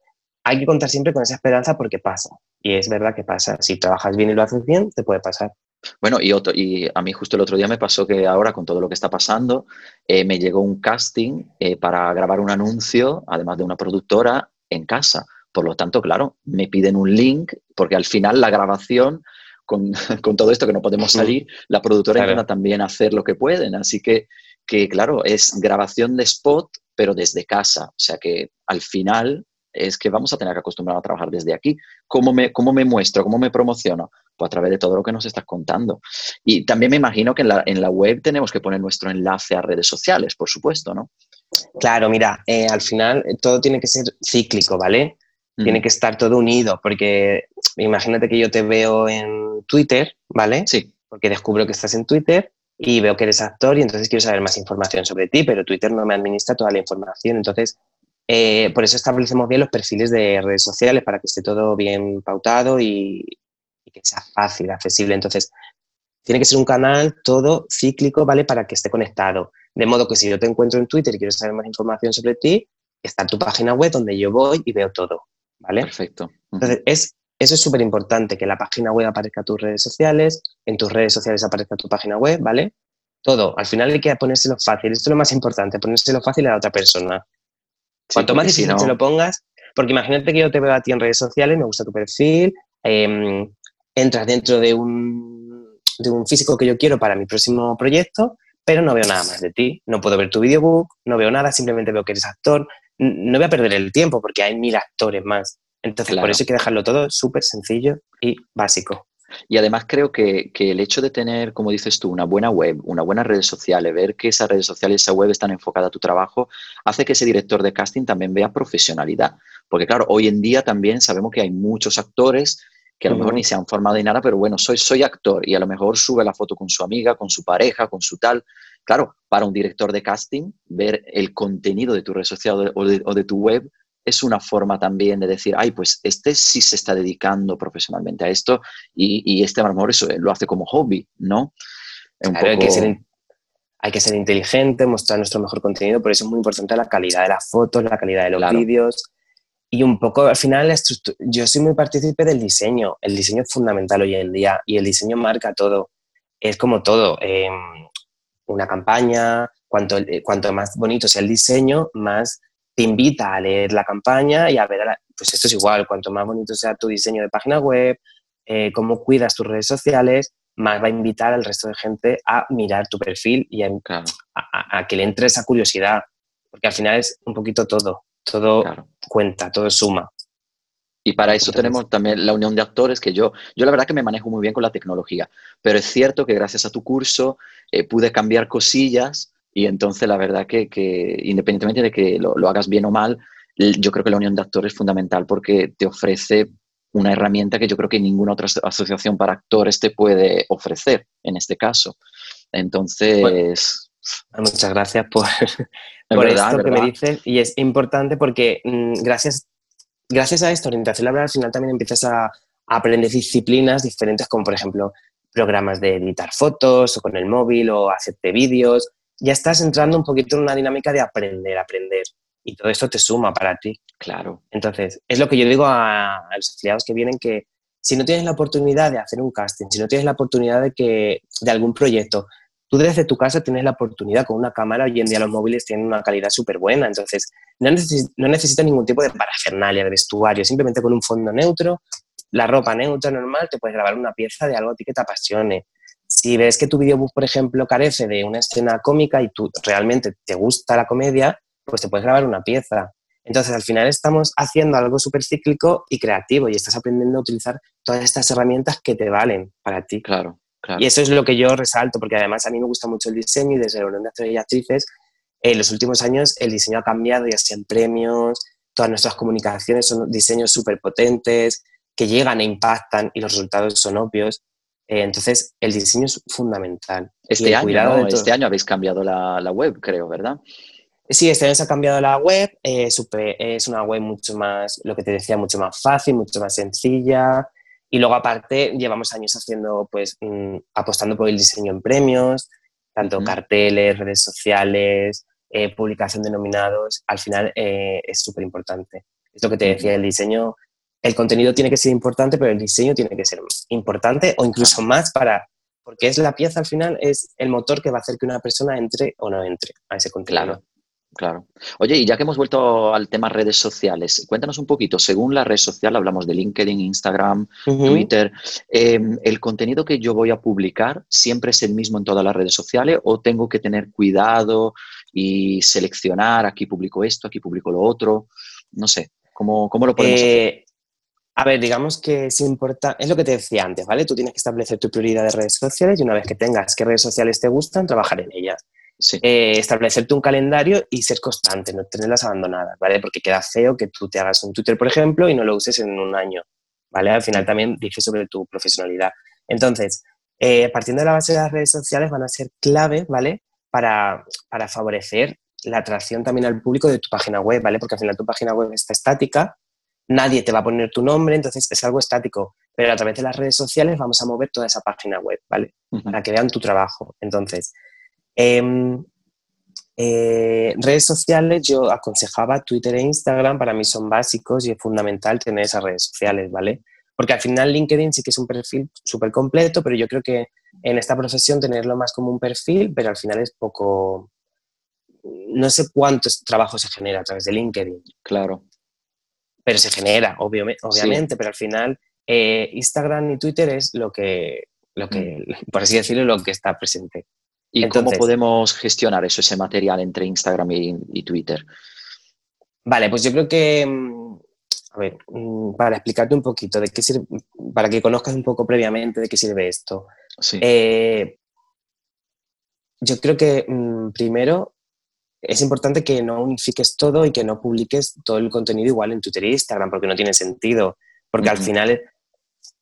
Speaker 2: hay que contar siempre con esa esperanza porque pasa. Y es verdad que pasa. Si trabajas bien y lo haces bien, te puede pasar.
Speaker 3: Bueno, y, otro, y a mí justo el otro día me pasó que ahora con todo lo que está pasando, eh, me llegó un casting eh, para grabar un anuncio, además de una productora, en casa. Por lo tanto, claro, me piden un link porque al final la grabación, con, todo esto que no podemos salir, la productora intenta también hacer lo que pueden. Así que, que, claro, es grabación de spot, pero desde casa. O sea que al final es que vamos a tener que acostumbrar a trabajar desde aquí. ¿Cómo me, cómo me muestro? ¿Cómo me promociono? Pues a través de todo lo que nos estás contando. Y también me imagino que en la, en la web tenemos que poner nuestro enlace a redes sociales, por supuesto, ¿no?
Speaker 2: Claro, mira, eh, al final eh, todo tiene que ser cíclico, ¿vale? Tiene que estar todo unido, porque imagínate que yo te veo en Twitter, ¿vale?
Speaker 3: Sí.
Speaker 2: Porque descubro que estás en Twitter y veo que eres actor y entonces quiero saber más información sobre ti, pero Twitter no me administra toda la información. Entonces, eh, por eso establecemos bien los perfiles de redes sociales para que esté todo bien pautado y, que sea fácil, accesible. Entonces, tiene que ser un canal todo cíclico, ¿vale? Para que esté conectado. De modo que si yo te encuentro en Twitter y quiero saber más información sobre ti, está tu página web donde yo voy y veo todo, ¿vale?
Speaker 3: Perfecto.
Speaker 2: Entonces, es, eso es súper importante, que la página web aparezca en tus redes sociales, en tus redes sociales aparezca tu página web, ¿vale? Todo. Al final hay que ponérselo fácil. Esto es lo más importante, ponérselo fácil a la otra persona. Cuanto más difícil te lo pongas, porque imagínate que yo te veo a ti en redes sociales, me gusta tu perfil, em, entras dentro de un, de un físico que yo quiero para mi próximo proyecto, pero no veo nada más de ti. No puedo ver tu videobook, no veo nada, simplemente veo que eres actor. No voy a perder el tiempo porque hay mil actores más. Entonces, por eso hay que dejarlo todo súper sencillo y básico.
Speaker 3: Y además creo que, el hecho de tener, como dices tú, una buena web, una buena redes sociales, ver que esas redes sociales y esa web están enfocadas a tu trabajo, hace que ese director de casting también vea profesionalidad. Porque claro, hoy en día también sabemos que hay muchos actores que a lo mejor ni se han formado ni nada, pero bueno, soy, soy actor y a lo mejor sube la foto con su amiga, con su pareja, con su tal. Claro, para un director de casting, ver el contenido de tu red social o de tu web es una forma también de decir, ay, pues este sí se está dedicando profesionalmente a esto y, este a lo mejor eso, lo hace como hobby, ¿no?
Speaker 2: hay, que ser, hay, que ser, inteligente, mostrar nuestro mejor contenido, por eso es muy importante la calidad de las fotos, la calidad de los vídeos y un poco al final yo soy muy partícipe del diseño, el diseño es fundamental hoy en día y el diseño marca todo, es como todo, em, una campaña, cuanto, cuanto más bonito sea el diseño, más te invita a leer la campaña y a ver, pues esto es igual, cuanto más bonito sea tu diseño de página web, eh, cómo cuidas tus redes sociales, más va a invitar al resto de gente a mirar tu perfil y a, que le entre esa curiosidad, porque al final es un poquito todo, todo cuenta, todo suma.
Speaker 3: Y para eso tenemos también la unión de actores, que yo, yo la verdad que me manejo muy bien con la tecnología, pero es cierto que gracias a tu curso eh, pude cambiar cosillas y entonces la verdad que, que independientemente de que lo, lo, hagas bien o mal, yo creo que la unión de actores es fundamental porque te ofrece una herramienta que yo creo que ninguna otra asociación para actores te puede ofrecer en este caso. Entonces...
Speaker 2: muchas gracias por, por esto que me dices. Y es importante porque mm, gracias, gracias a esto, orientación laboral, al final también empiezas a, a aprender disciplinas diferentes como por ejemplo programas de editar fotos o con el móvil o hacerte vídeos ya estás entrando un poquito en una dinámica de aprender, aprender. Y todo esto te suma para ti.
Speaker 3: Claro.
Speaker 2: Entonces, es lo que yo digo a, los afiliados que vienen que si no tienes la oportunidad de hacer un casting, si no tienes la oportunidad de, que, de algún proyecto, tú desde tu casa tienes la oportunidad con una cámara, hoy en día los móviles tienen una calidad súper buena, entonces no, no necesitas ningún tipo de parafernalia, de vestuario, simplemente con un fondo neutro, la ropa neutra normal, te puedes grabar una pieza de algo a ti que te apasione. Si ves que tu videobook, por ejemplo, carece de una escena cómica y tú realmente te gusta la comedia, pues te puedes grabar una pieza. Entonces, al final estamos haciendo algo súper cíclico y creativo y estás aprendiendo a utilizar todas estas herramientas que te valen para ti.
Speaker 3: Claro, claro.
Speaker 2: Y eso es lo que yo resalto, porque además a mí me gusta mucho el diseño y desde la Unión de Actores y Actrices, en los últimos años el diseño ha cambiado, ya sea en premios, todas nuestras comunicaciones son diseños súper potentes, que llegan e impactan y los resultados son obvios. Eh, entonces, el diseño es fundamental.
Speaker 3: Este, año, este año habéis cambiado la, web, creo, ¿verdad?
Speaker 2: Sí, este año se ha cambiado la web. Eh, es una web mucho más, lo que te decía, mucho más fácil, mucho más sencilla. Y luego, aparte, llevamos años haciendo, pues, mm, apostando por el diseño en premios, tanto carteles, redes sociales, eh, publicación de nominados. Al final es súper importante. Es lo que te decía, el diseño el contenido tiene que ser importante, pero el diseño tiene que ser importante o incluso más para, porque es la pieza al final, es el motor que va a hacer que una persona entre o no entre a ese contenido.
Speaker 3: Claro. Claro. Oye, y ya que hemos vuelto al tema redes sociales, cuéntanos un poquito, según la red social, hablamos de LinkedIn, Instagram, Twitter, em, ¿el contenido que yo voy a publicar siempre es el mismo en todas las redes sociales o tengo que tener cuidado y seleccionar, aquí publico esto, aquí publico lo otro? No sé. ¿Cómo, cómo lo podemos hacer?
Speaker 2: A ver, digamos que es importante, es lo que te decía antes, ¿vale? Tú tienes que establecer tu prioridad de redes sociales y una vez que tengas qué redes sociales te gustan, trabajar en ellas.
Speaker 3: Sí.
Speaker 2: Eh, establecerte un calendario y ser constante, no tenerlas abandonadas, ¿vale? Porque queda feo que tú te hagas un Twitter, por ejemplo, y no lo uses en un año, ¿vale? Al final también dice sobre tu profesionalidad. Entonces, eh, partiendo de la base de las redes sociales van a ser clave, ¿vale? Para, para favorecer la atracción también al público de tu página web, ¿vale? Porque al final tu página web está estática, nadie te va a poner tu nombre, entonces es algo estático. Pero a través de las redes sociales vamos a mover toda esa página web, ¿vale? Para que vean tu trabajo. Entonces, em, eh, redes sociales, yo aconsejaba Twitter e Instagram, para mí son básicos y es fundamental tener esas redes sociales, ¿vale? Porque al final LinkedIn sí que es un perfil súper completo, pero yo creo que en esta profesión tenerlo más como un perfil, pero al final es poco... No sé cuántos trabajos se genera a través de LinkedIn,
Speaker 3: Claro.
Speaker 2: Pero se genera, obviamente, obviamente pero al final eh, Instagram y Twitter es lo que, lo que, por así decirlo, lo que está presente.
Speaker 3: ¿Y
Speaker 2: Entonces-
Speaker 3: cómo podemos gestionar eso, ese material entre Instagram y, y Twitter?
Speaker 2: Vale, pues yo creo que, mm, a ver, mm, para explicarte un poquito de qué sirve, para que conozcas un poco previamente de qué sirve esto.
Speaker 3: Sí.
Speaker 2: Eh, yo creo que mm, primero es importante que no unifiques todo y que no publiques todo el contenido igual en Twitter e Instagram, porque no tiene sentido. Porque al final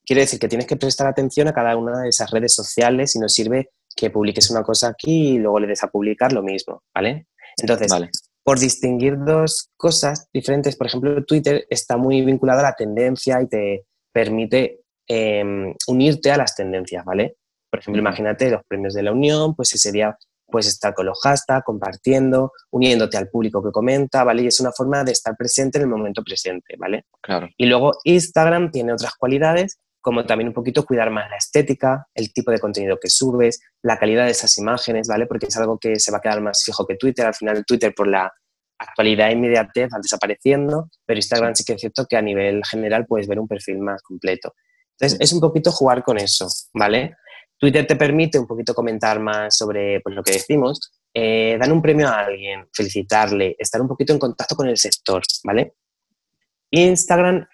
Speaker 2: quiere decir que tienes que prestar atención a cada una de esas redes sociales y no sirve que publiques una cosa aquí y luego le des a publicar lo mismo, ¿vale? Entonces,
Speaker 3: vale.
Speaker 2: por distinguir dos cosas diferentes, por ejemplo, Twitter está muy vinculado a la tendencia y te permite eh, unirte a las tendencias, ¿vale? Por ejemplo, imagínate los premios de la Unión, pues ese día puedes estar con los hashtags, compartiendo, uniéndote al público que comenta, ¿vale? Y es una forma de estar presente en el momento presente, ¿vale?
Speaker 3: Claro.
Speaker 2: Y luego Instagram tiene otras cualidades, como también un poquito cuidar más la estética, el tipo de contenido que subes, la calidad de esas imágenes, ¿vale? Porque es algo que se va a quedar más fijo que Twitter. Al final Twitter por la actualidad e inmediatez va desapareciendo, pero Instagram sí que es cierto que a nivel general puedes ver un perfil más completo. Entonces es un poquito jugar con eso, ¿vale? Twitter te permite un poquito comentar más sobre pues, lo que decimos, eh, dar un premio a alguien, felicitarle, estar un poquito en contacto con el sector, ¿vale? Instagram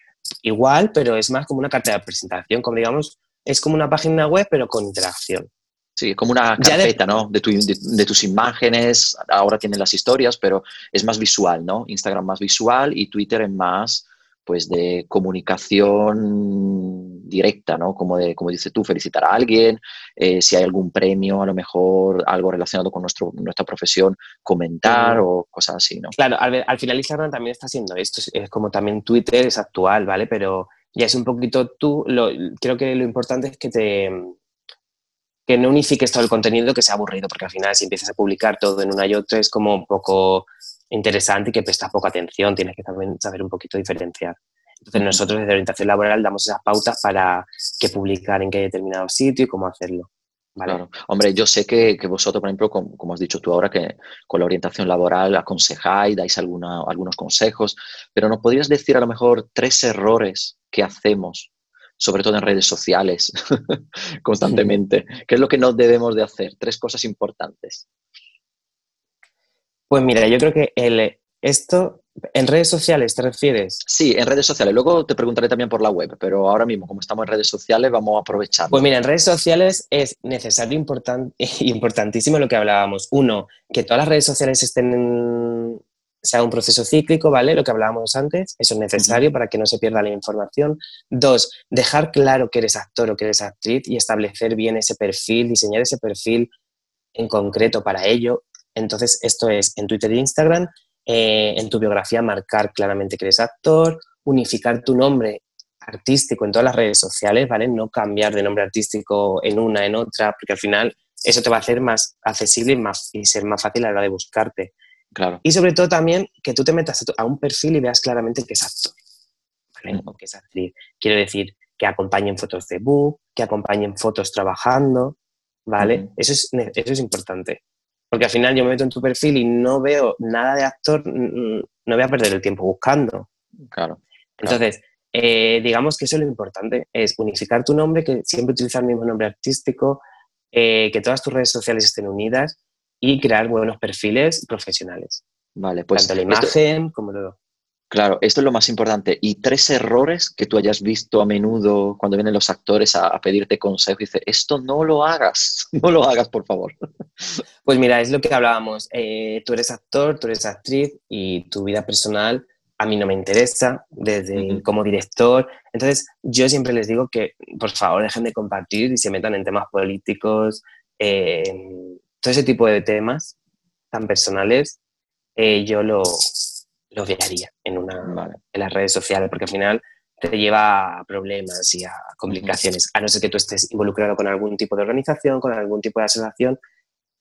Speaker 2: igual, pero es más como una carta de presentación, como digamos, es como una página web, pero con interacción.
Speaker 3: Sí, como una
Speaker 2: Ya de-
Speaker 3: carpeta, ¿no? De, tu- de- de tus imágenes, ahora tienen las historias, pero es más visual, ¿no? Instagram más visual y Twitter es más, pues, de comunicación directa, ¿no? Como, de, como dices tú, felicitar a alguien, eh, si hay algún premio, a lo mejor algo relacionado con nuestro, nuestra profesión, comentar o cosas así, ¿no?
Speaker 2: Claro, al, al final Instagram también está haciendo esto, es, es como también Twitter es actual, ¿vale? Pero ya es un poquito tú, lo, creo que lo importante es que te que no unifiques todo el contenido que sea aburrido, porque al final si empiezas a publicar todo en una y otra es como un poco interesante y que prestas poca atención, tienes que también saber un poquito diferenciar. Entonces nosotros desde orientación laboral damos esas pautas para qué publicar en qué determinado sitio y cómo hacerlo. ¿vale?
Speaker 3: Claro. Hombre, yo sé que, que vosotros, por ejemplo, como, como has dicho tú ahora, que con la orientación laboral aconsejáis, dais alguna, algunos consejos, pero ¿nos podrías decir a lo mejor tres errores que hacemos, sobre todo en redes sociales, constantemente? ¿Qué es lo que no debemos de hacer? Tres cosas importantes.
Speaker 2: Pues mira, yo creo que el, esto, en redes sociales, ¿te refieres?
Speaker 3: Sí, en redes sociales. Luego te preguntaré también por la web, pero ahora mismo, como estamos en redes sociales, vamos a aprovechar.
Speaker 2: Pues mira, en redes sociales es necesario importan- importantísimo lo que hablábamos. Uno, que todas las redes sociales estén en, sea un proceso cíclico, ¿vale? Lo que hablábamos antes, eso es necesario para que no se pierda la información. Dos, dejar claro que eres actor o que eres actriz y establecer bien ese perfil, diseñar ese perfil en concreto para ello. Entonces, esto es en Twitter e Instagram, eh, en tu biografía marcar claramente que eres actor, unificar tu nombre artístico en todas las redes sociales, ¿vale? No cambiar de nombre artístico en una, en otra, porque al final eso te va a hacer más accesible y, más, y ser más fácil a la hora de buscarte.
Speaker 3: Claro.
Speaker 2: Y sobre todo también que tú te metas a un perfil y veas claramente que es actor, ¿vale? O que es actriz. Quiero decir, que acompañen fotos de book, que acompañen fotos trabajando, ¿vale? Eso, es, eso es importante. Porque al final yo me meto en tu perfil y no veo nada de actor, no voy a perder el tiempo buscando.
Speaker 3: Claro.
Speaker 2: Entonces, eh, digamos que eso es lo importante, es unificar tu nombre, que siempre utilizar el mismo nombre artístico, eh, que todas tus redes sociales estén unidas y crear buenos perfiles profesionales,
Speaker 3: Vale, pues
Speaker 2: tanto la
Speaker 3: esto-
Speaker 2: imagen como todo.
Speaker 3: Claro, esto es lo más importante. Y tres errores que tú hayas visto a menudo cuando vienen los actores a, pedirte consejo y dice, esto no lo hagas, no lo hagas, por favor.
Speaker 2: Pues mira, es lo que hablábamos. Eh, tú eres actor, tú eres actriz y tu vida personal a mí no me interesa, desde como director. Entonces, yo siempre les digo que, por favor, dejen de compartir y se metan en temas políticos, eh, todo ese tipo de temas tan personales, eh, yo lo, lo vearía en, una, en las redes sociales, porque al final te lleva a problemas y a complicaciones, a no ser que tú estés involucrado con algún tipo de organización, con algún tipo de asociación,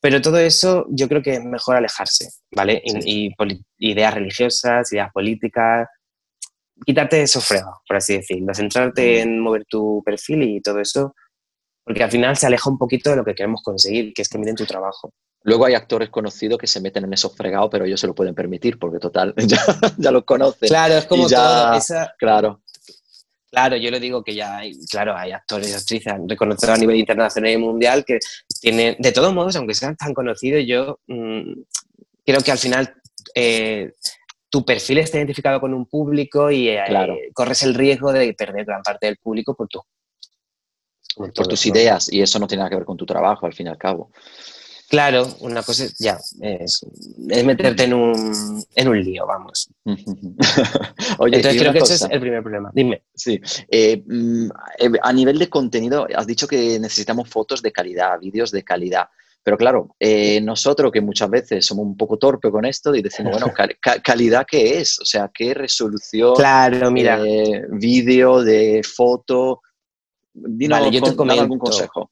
Speaker 2: pero todo eso yo creo que es mejor alejarse, ¿vale? Y, ideas religiosas, ideas políticas, quitarte esos fregos, por así decirlo, centrarte en mover tu perfil y todo eso, porque al final se aleja un poquito de lo que queremos conseguir, que es que miren tu trabajo.
Speaker 3: Luego hay actores conocidos que se meten en esos fregados, pero ellos se lo pueden permitir, porque total, ya, ya los conocen.
Speaker 2: Claro, es como todo. Esa,
Speaker 3: claro.
Speaker 2: Claro, yo le digo que ya hay, claro, hay actores y actrices reconocidos a nivel internacional y mundial que tienen, de todos modos, aunque sean tan conocidos, yo mm, creo que al final eh, tu perfil está identificado con un público y eh, corres el riesgo de perder gran parte del público por, tu,
Speaker 3: por tus ideas y eso no tiene nada que ver con tu trabajo, al fin y al cabo.
Speaker 2: Claro, una cosa ya es, meterte en un, en un lío, vamos. Oye, Entonces creo que ese es el primer problema. Dime.
Speaker 3: Sí. Eh, mm, eh, a nivel de contenido, has dicho que necesitamos fotos de calidad, vídeos de calidad. Pero claro, eh, nosotros que muchas veces somos un poco torpe con esto y decimos, bueno, ¿calidad qué es? O sea, ¿qué resolución?
Speaker 2: Claro, mira.
Speaker 3: vídeo, de foto. Dinos, vale, yo te comento. algún consejo.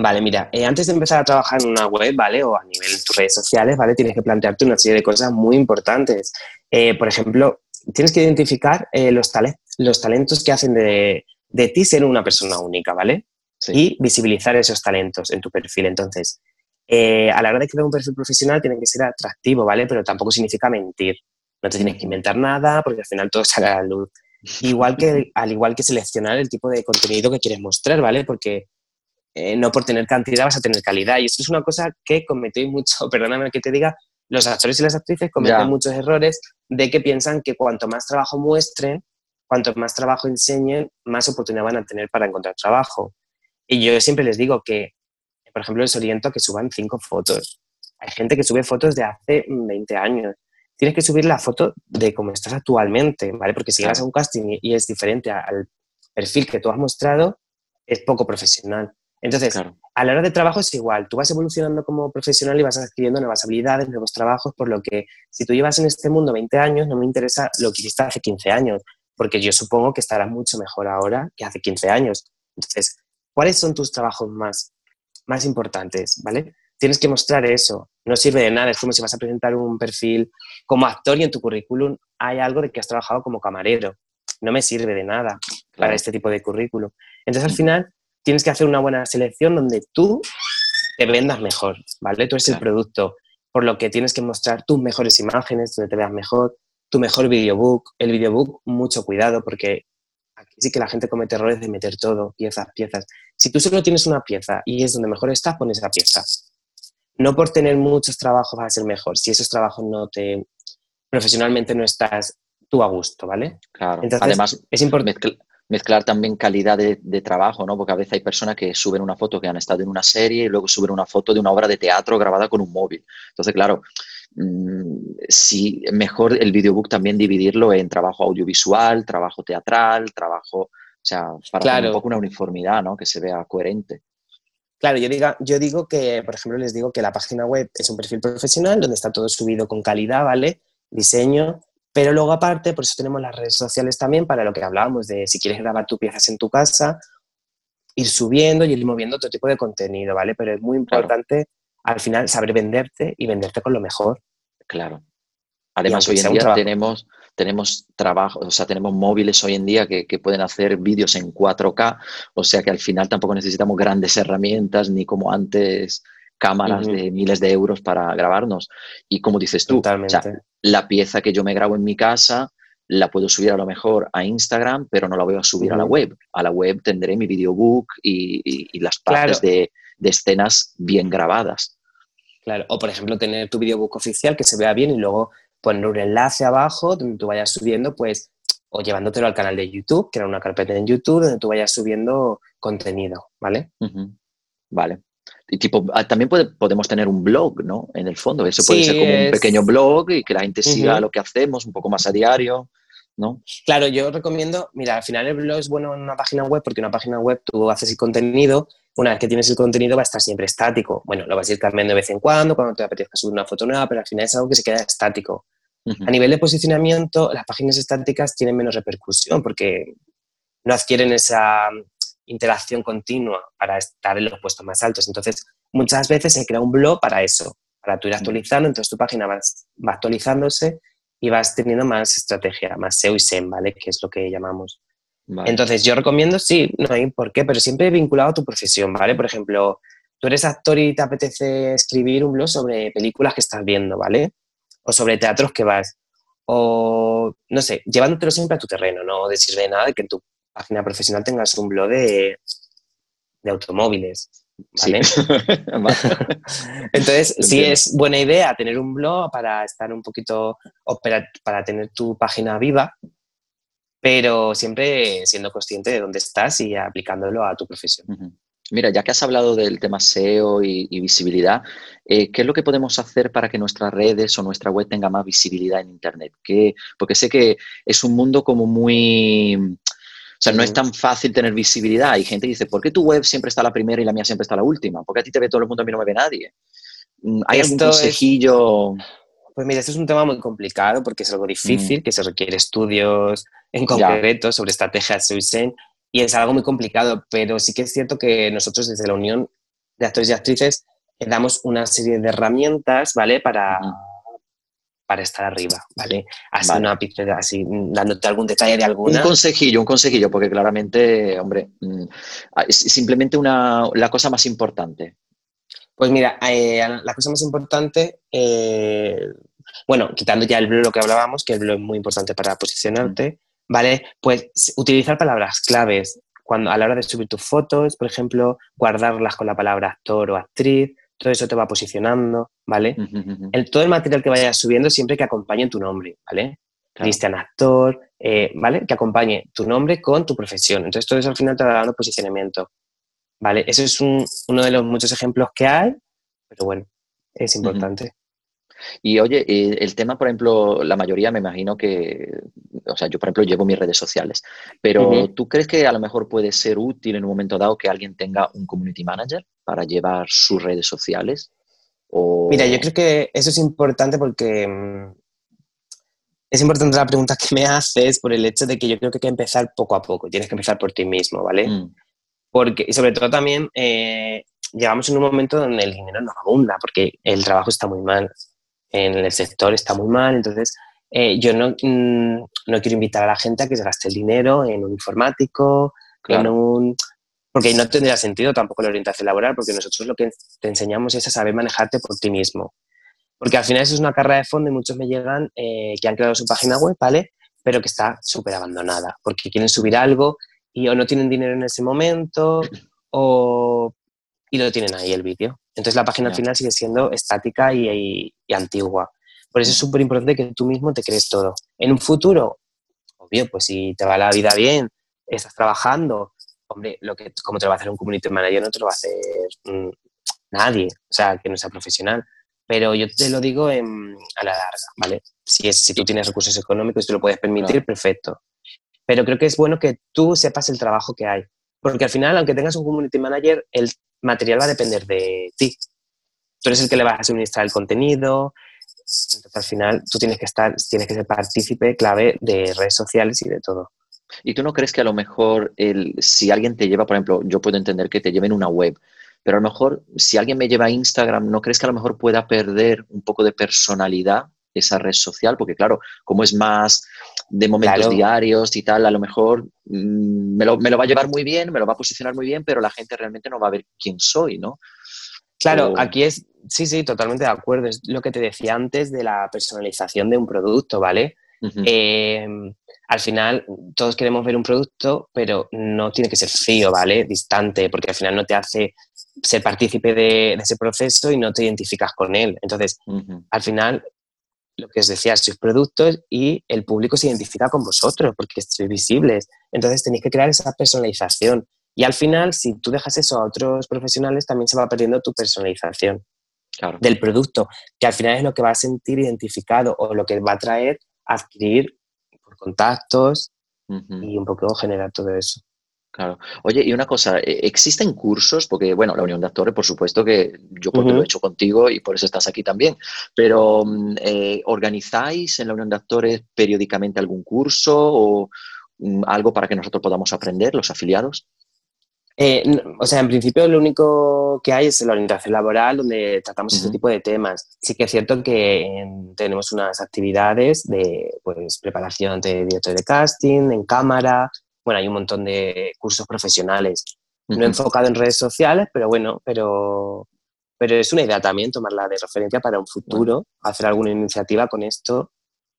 Speaker 2: Vale, mira, eh, antes de empezar a trabajar en una web, ¿vale? O a nivel de tus redes sociales, ¿vale? Tienes que plantearte una serie de cosas muy importantes. Eh, por ejemplo, tienes que identificar eh, los, los talentos que hacen de, de, ti ser una persona única, ¿vale? Y visibilizar esos talentos en tu perfil. Entonces, a la hora de crear un perfil profesional tiene que ser atractivo, ¿vale? Pero tampoco significa mentir. No te tienes que inventar nada porque al final todo sale a la luz. Igual que, al igual que seleccionar el tipo de contenido que quieres mostrar, ¿vale? Porque eh, no por tener cantidad vas a tener calidad. Y eso es una cosa que cometí mucho, perdóname que te diga, los actores y las actrices cometen muchos errores de que piensan que cuanto más trabajo muestren, cuanto más trabajo enseñen, más oportunidad van a tener para encontrar trabajo. Y yo siempre les digo que, por ejemplo, les oriento a que suban cinco fotos. Hay gente que sube fotos de hace 20 años. Tienes que subir la foto de cómo estás actualmente, ¿vale? Porque si llegas a un casting y es diferente al perfil que tú has mostrado, es poco profesional. Entonces, a la hora de trabajo es igual, tú vas evolucionando como profesional y vas adquiriendo nuevas habilidades, nuevos trabajos, por lo que si tú llevas en este mundo 20 años, no me interesa lo que hiciste hace 15 años, porque yo supongo que estarás mucho mejor ahora que hace 15 años. Entonces, ¿cuáles son tus trabajos más, más importantes? ¿Vale? Tienes que mostrar eso. No sirve de nada. Es como si vas a presentar un perfil como actor y en tu currículum hay algo de que has trabajado como camarero. No me sirve de nada para este tipo de currículum. Entonces, al final, tienes que hacer una buena selección donde tú te vendas mejor, ¿vale? Tú eres el producto, por lo que tienes que mostrar tus mejores imágenes, donde te veas mejor, tu mejor videobook. El videobook, mucho cuidado, porque aquí sí que la gente comete errores de meter todo, piezas, piezas. Si tú solo tienes una pieza y es donde mejor estás, pones esa pieza. No por tener muchos trabajos va a ser mejor, si esos trabajos no te... profesionalmente no estás tú a gusto, ¿vale?
Speaker 3: Claro. Entonces, Además, es importante mezclar también calidad de, trabajo, ¿no? Porque a veces hay personas que suben una foto que han estado en una serie y luego suben una foto de una obra de teatro grabada con un móvil. Entonces, claro, mm, sí, mejor el videobook también dividirlo en trabajo audiovisual, trabajo teatral, trabajo, o sea, para tener un poco una uniformidad, ¿no? Que se vea coherente.
Speaker 2: Claro, yo, diga, yo digo que, por ejemplo, les digo que la página web es un perfil profesional donde está todo subido con calidad, ¿vale? Diseño, pero luego aparte, por eso tenemos las redes sociales también para lo que hablábamos de si quieres grabar tus piezas en tu casa, ir subiendo y ir moviendo otro tipo de contenido, ¿vale? Pero es muy importante al final saber venderte y venderte con lo mejor.
Speaker 3: Claro. Además, hoy en día tenemos, tenemos trabajo, o sea, tenemos móviles hoy en día que, pueden hacer vídeos en 4K, o sea que al final tampoco necesitamos grandes herramientas ni como antes cámaras de miles de euros para grabarnos. Y como dices tú, la pieza que yo me grabo en mi casa la puedo subir a lo mejor a Instagram, pero no la voy a subir a la web. A la web tendré mi videobook y, y, las partes de, de, escenas bien grabadas.
Speaker 2: Claro, o por ejemplo tener tu videobook oficial que se vea bien y luego poner un enlace abajo donde tú vayas subiendo, pues, o llevándotelo al canal de YouTube, que era una carpeta en YouTube donde tú vayas subiendo contenido, ¿vale?
Speaker 3: Vale. Y tipo, ah, también podemos tener un blog, ¿no? En el fondo, eso puede ser como un pequeño blog y que la gente siga lo que hacemos un poco más a diario, ¿no?
Speaker 2: Claro, yo recomiendo, mira, al final el blog es bueno en una página web porque en una página web tú haces el contenido, una vez que tienes el contenido va a estar siempre estático. Bueno, lo vas a ir cambiando de vez en cuando, cuando te apetezca subir una foto nueva, pero al final es algo que se queda estático. A nivel de posicionamiento, las páginas estáticas tienen menos repercusión porque no adquieren esa interacción continua para estar en los puestos más altos. Entonces, muchas veces se crea un blog para eso, para tú ir actualizando, entonces tu página va, actualizándose y vas teniendo más estrategia, más SEO y SEM, ¿vale? Que es lo que llamamos. Entonces, yo recomiendo, sí, no hay por qué, pero siempre vinculado a tu profesión, ¿vale? Por ejemplo, tú eres actor y te apetece escribir un blog sobre películas que estás viendo, ¿vale? O sobre teatros que vas. O, no sé, llevándotelo siempre a tu terreno, no de sirve de nada que en tu página profesional tengas un blog de, automóviles. ¿vale? Entonces, sí es buena idea tener un blog para estar un poquito, para, para tener tu página viva, pero siempre siendo consciente de dónde estás y aplicándolo a tu profesión.
Speaker 3: Mira, ya que has hablado del tema SEO y, visibilidad, eh, ¿qué es lo que podemos hacer para que nuestras redes o nuestra web tenga más visibilidad en Internet? porque sé que es un mundo como muy o sea, no es tan fácil tener visibilidad. Hay gente que dice, ¿por qué tu web siempre está la primera y la mía siempre está la última? Porque a ti te ve todo el mundo, a mí no me ve nadie. Mm, ¿Hay algún consejillo?
Speaker 2: Pues mira, esto es un tema muy complicado porque es algo difícil, mm. que se requiere estudios en concreto sobre estrategias de y es algo muy complicado, pero sí que es cierto que nosotros desde la Unión de Actores y Actrices damos una serie de herramientas, ¿vale? Para, para estar arriba, ¿vale? Así una así dándote algún detalle de alguna.
Speaker 3: Un consejillo, un consejillo, porque claramente, hombre, mm, ah, es simplemente una, la cosa más importante.
Speaker 2: Pues mira, eh, la cosa más importante, eh, bueno, quitando ya el blog que hablábamos, que el blog es muy importante para posicionarte, mm. ¿vale? Pues utilizar palabras claves. Cuando, a la hora de subir tus fotos, por ejemplo, guardarlas con la palabra actor o actriz, todo eso te va posicionando, ¿vale? el, todo el material que vayas subiendo siempre que acompañe tu nombre, ¿vale? Cristian Actor, eh, ¿vale? Que acompañe tu nombre con tu profesión. Entonces todo eso al final te va dando posicionamiento, ¿vale? Eso es uno de los muchos ejemplos que hay, pero bueno, es importante.
Speaker 3: Y oye, eh, el tema, por ejemplo, la mayoría me imagino que, o sea, yo por ejemplo llevo mis redes sociales, pero ¿tú crees que a lo mejor puede ser útil en un momento dado que alguien tenga un community manager para llevar sus redes sociales?
Speaker 2: O... Mira, yo creo que eso es importante porque mm, es importante la pregunta que me haces por el hecho de que yo creo que hay que empezar poco a poco, tienes que empezar por ti mismo, ¿vale? Mm. Porque, y sobre todo también, eh, llegamos en un momento donde el dinero no abunda, porque el trabajo está muy mal en el sector está muy mal, entonces eh, yo no, mm, no, quiero invitar a la gente a que se gaste el dinero en un informático, en un... Porque no tendría sentido tampoco la orientación laboral, porque nosotros lo que te enseñamos es a saber manejarte por ti mismo. Porque al final eso es una carrera de fondo y muchos me llegan eh, que han creado su página web, ¿vale? Pero que está súper abandonada, porque quieren subir algo y o no tienen dinero en ese momento o y lo tienen ahí el vídeo. Entonces la página al final sigue siendo estática y, antigua. Por eso es súper importante que tú mismo te crees todo. En un futuro, obvio, pues si te va la vida bien, estás trabajando, hombre, lo que, como te lo va a hacer un community manager no te lo va a hacer mm, nadie, o sea, que no sea profesional. Pero yo te lo digo en, a la larga, ¿vale? Si, es, si tú tienes recursos económicos y te lo puedes permitir, perfecto. Pero creo que es bueno que tú sepas el trabajo que hay. Porque al final, aunque tengas un community manager, el material va a depender de ti. Tú eres el que le vas a suministrar el contenido, entonces al final tú tienes que estar, tienes que ser partícipe clave de redes sociales y de todo.
Speaker 3: ¿Y tú no crees que a lo mejor el, si alguien te lleva, por ejemplo, yo puedo entender que te lleven una web, pero a lo mejor si alguien me lleva a Instagram, ¿no crees que a lo mejor pueda perder un poco de personalidad esa red social? Porque claro, como es más de momentos diarios y tal, a lo mejor mm, me, lo, va a llevar muy bien, me lo va a posicionar muy bien, pero la gente realmente no va a ver quién soy, ¿no?
Speaker 2: Claro, aquí es, sí, sí, totalmente de acuerdo. Es lo que te decía antes de la personalización de un producto, ¿vale? Em, al final, todos queremos ver un producto, pero no tiene que ser frío, ¿vale? Distante, porque al final no te hace ser partícipe de, ese proceso y no te identificas con él. Entonces, al final, lo que os decía, sois productos y el público se identifica con vosotros porque sois visibles. Entonces tenéis que crear esa personalización. Y al final, si tú dejas eso a otros profesionales, también se va perdiendo tu personalización del producto, que al final es lo que va a sentir identificado o lo que va a traer a adquirir por contactos y un poco generar todo eso.
Speaker 3: Claro. Oye, y una cosa, ¿e-, ¿existen cursos? Porque, bueno, la Unión de Actores, por supuesto que yo porque lo he hecho contigo y por eso estás aquí también, pero mm, eh, ¿organizáis en la Unión de Actores periódicamente algún curso o mm, algo para que nosotros podamos aprender, los afiliados?
Speaker 2: Eh, o sea, en principio lo único que hay es la orientación laboral donde tratamos este tipo de temas. Sí que es cierto que tenemos unas actividades de pues, preparación de director de casting, en cámara, bueno, hay un montón de cursos profesionales. No enfocado en redes sociales, pero bueno, pero, pero es una idea también tomarla de referencia para un futuro, hacer alguna iniciativa con esto.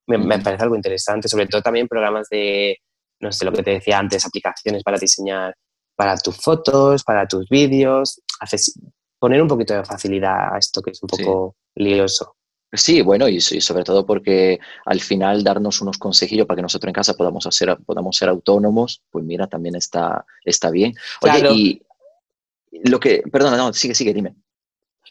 Speaker 2: Me, me, parece algo interesante, sobre todo también programas de, no sé, lo que te decía antes, aplicaciones para diseñar para tus fotos, para tus vídeos, poner un poquito de facilidad a esto que es un poco lioso.
Speaker 3: Sí, bueno, y, sobre todo porque al final darnos unos consejillos para que nosotros en casa podamos, hacer, podamos ser autónomos, pues mira, también está, está bien. Oye, y lo que, perdona, no, sigue, sigue, dime.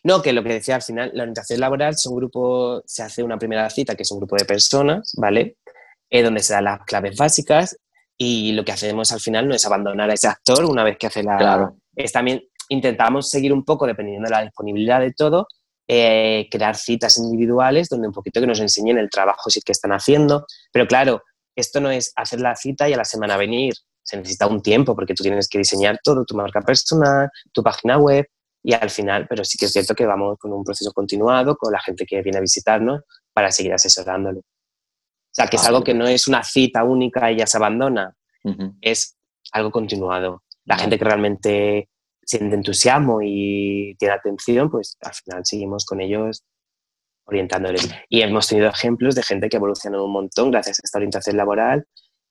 Speaker 2: No, que lo que decía al final, la orientación laboral es un grupo, se hace una primera cita, que es un grupo de personas, ¿vale? Eh, donde se dan las claves básicas y lo que hacemos al final no es abandonar a ese actor una vez que hace la...
Speaker 3: Claro.
Speaker 2: Es también intentamos seguir un poco, dependiendo de la disponibilidad de todo, eh, crear citas individuales donde un poquito que nos enseñen el trabajo si es que están haciendo. Pero claro, esto no es hacer la cita y a la semana venir. Se necesita un tiempo porque tú tienes que diseñar todo, tu marca personal, tu página web y al final, pero sí que es cierto que vamos con un proceso continuado con la gente que viene a visitarnos para seguir asesorándolo. O sea, que es ah, algo que no es una cita única y ya se abandona, es algo continuado. La gente que realmente siente entusiasmo y tiene atención, pues al final seguimos con ellos orientándoles. Y hemos tenido ejemplos de gente que ha evolucionado un montón gracias a esta orientación laboral,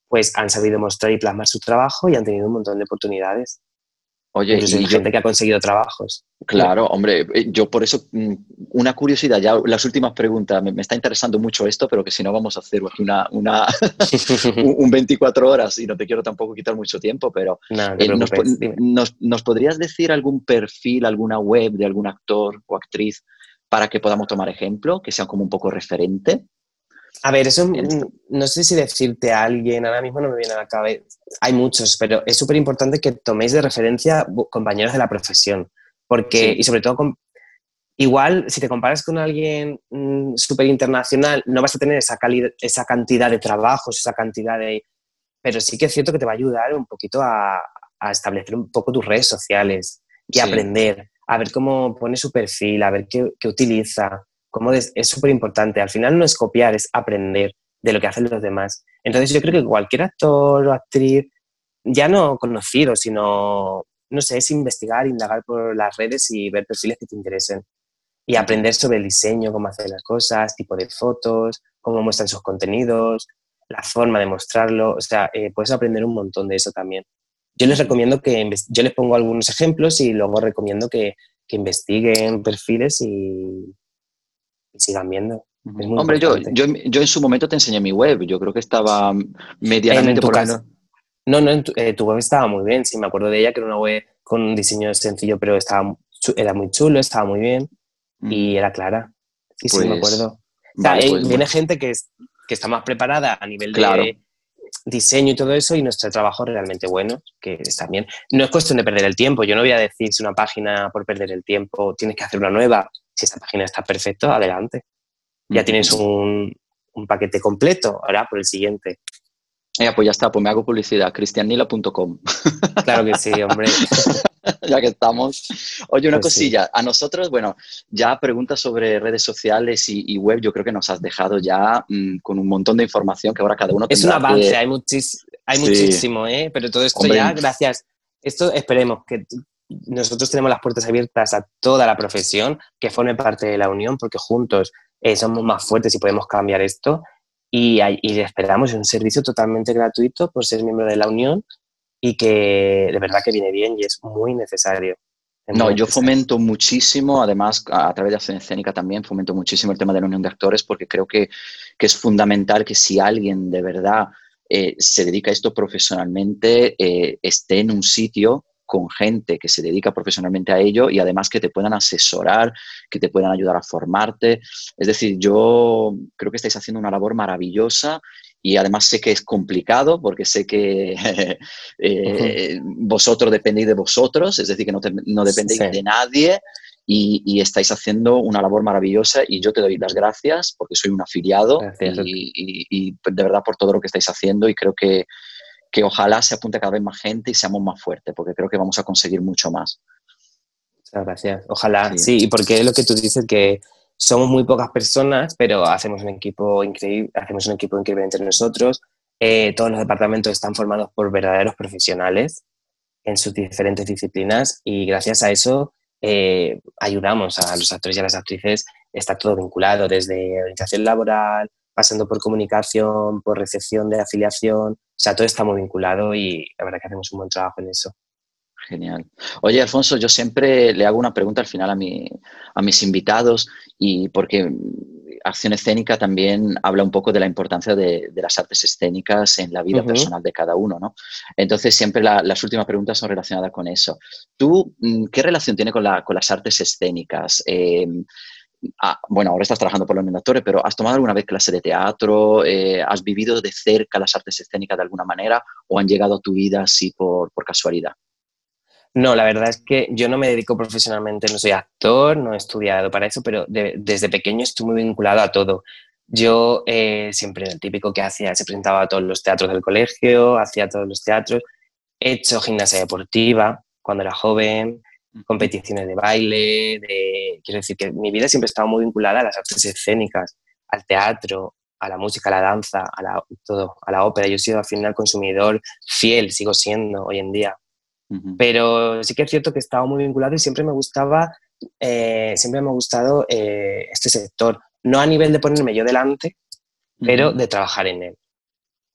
Speaker 2: pues han sabido mostrar y plasmar su trabajo y han tenido un montón de oportunidades. Oye, y gente que ha conseguido trabajos.
Speaker 3: Claro, hombre, eh, yo por eso, mm, una curiosidad, ya las últimas preguntas, me, está interesando mucho esto, pero que si no vamos a hacer una, una un 24 horas y no te quiero tampoco quitar mucho tiempo, pero
Speaker 2: eh,
Speaker 3: nos, nos, podrías decir algún perfil, alguna web de algún actor o actriz para que podamos tomar ejemplo, que sea como un poco referente?
Speaker 2: A ver, eso no sé si decirte a alguien, ahora mismo no me viene a la cabeza, hay muchos, pero es súper importante que toméis de referencia compañeros de la profesión, porque, y sobre todo, con, igual si te comparas con alguien mm, súper internacional, no vas a tener esa, esa cantidad de trabajos, esa cantidad de... Pero sí que es cierto que te va a ayudar un poquito a, establecer un poco tus redes sociales y aprender, a ver cómo pone su perfil, a ver qué, qué utiliza, es súper importante. Al final no es copiar, es aprender de lo que hacen los demás. Entonces yo creo que cualquier actor o actriz, ya no conocido, sino, no sé, es investigar, indagar por las redes y ver perfiles que te interesen. Y aprender sobre el diseño, cómo hacer las cosas, tipo de fotos, cómo muestran sus contenidos, la forma de mostrarlo. O sea, eh, puedes aprender un montón de eso también. Yo les recomiendo que, yo les pongo algunos ejemplos y luego recomiendo que, que investiguen perfiles y, sigan viendo.
Speaker 3: Hombre, yo, yo, yo, en su momento te enseñé mi web, yo creo que estaba medianamente
Speaker 2: por. No, no, eh, tu, web estaba muy bien, sí, me acuerdo de ella, que era una web con un diseño sencillo, pero estaba, era muy chulo, estaba muy bien y era clara. Sí, sí, me pues, acuerdo. Pues viene gente que, es, que está más preparada a nivel de diseño y todo eso y nuestro trabajo es realmente bueno, que está bien. No es cuestión de perder el tiempo, yo no voy a decir si una página por perder el tiempo tienes que hacer una nueva si esta página está perfecta, adelante. Ya tienes un, paquete completo, ahora por el siguiente.
Speaker 3: Ya, pues ya está, pues me hago publicidad, cristiannila.com.
Speaker 2: Claro que sí, hombre.
Speaker 3: ya que estamos. Oye, una pues cosilla, a nosotros, bueno, ya preguntas sobre redes sociales y, web, yo creo que nos has dejado ya mm, con un montón de información que ahora cada uno
Speaker 2: Es un avance, hay, hay muchísimo, ¿eh? Pero todo esto ya, gracias. Esto esperemos que nosotros tenemos las puertas abiertas a toda la profesión que forme parte de la unión, porque juntos eh, somos más fuertes y podemos cambiar esto. Y, y esperamos un servicio totalmente gratuito por ser miembro de la unión y que de verdad que viene bien y es muy necesario.
Speaker 3: No, yo fomento muchísimo, además a, través de acción escénica también, fomento muchísimo el tema de la unión de actores porque creo que, es fundamental que si alguien de verdad eh, se dedica a esto profesionalmente, eh, esté en un sitio con gente que se dedica profesionalmente a ello y además que te puedan asesorar, que te puedan ayudar a formarte. Es decir, yo creo que estáis haciendo una labor maravillosa y además sé que es complicado porque sé que eh, vosotros dependéis de vosotros, es decir, que no, dependéis de nadie y, estáis haciendo una labor maravillosa y yo te doy las gracias porque soy un afiliado y, y, de verdad por todo lo que estáis haciendo y creo que, que ojalá se apunte cada vez más gente y seamos más fuertes, porque creo que vamos a conseguir mucho más.
Speaker 2: Muchas gracias. Ojalá, sí, y porque es lo que tú dices que somos muy pocas personas, pero hacemos un equipo increíble, hacemos un equipo increíble entre nosotros. Eh, todos los departamentos están formados por verdaderos profesionales en sus diferentes disciplinas y gracias a eso eh, ayudamos a los actores y a las actrices. Está todo vinculado desde orientación laboral, pasando por comunicación, por recepción de afiliación, o sea, todo está muy vinculado y la verdad que hacemos un buen trabajo en eso.
Speaker 3: Genial. Oye, Alfonso, yo siempre le hago una pregunta al final a, mi, a mis invitados y porque acción escénica también habla un poco de la importancia de, las artes escénicas en la vida personal de cada uno, ¿no? Entonces, siempre las últimas preguntas son relacionadas con eso. ¿Tú mm, qué relación tiene con, la, con las artes escénicas? Eh, Ah, bueno, ahora estás trabajando por los actores, pero ¿has tomado alguna vez clase de teatro? Eh, ¿Has vivido de cerca las artes escénicas de alguna manera o han llegado a tu vida así por, casualidad?
Speaker 2: No, la verdad es que yo no me dedico profesionalmente, no soy actor, no he estudiado para eso, pero desde pequeño estuve muy vinculado a todo. Yo eh, siempre el típico que hacía, se presentaba a todos los teatros del colegio, hacía todos los teatros. He hecho gimnasia deportiva cuando era joven, competiciones de baile, de... Quiero decir que mi vida siempre ha estado muy vinculada a las artes escénicas, al teatro, a la música, a la danza, a la, todo, a la ópera. Yo he sido al final consumidor fiel, sigo siendo hoy en día. Pero sí que es cierto que he estado muy vinculado y siempre me gustaba, eh, siempre me ha gustado eh, este sector. No a nivel de ponerme yo delante, pero de trabajar en él.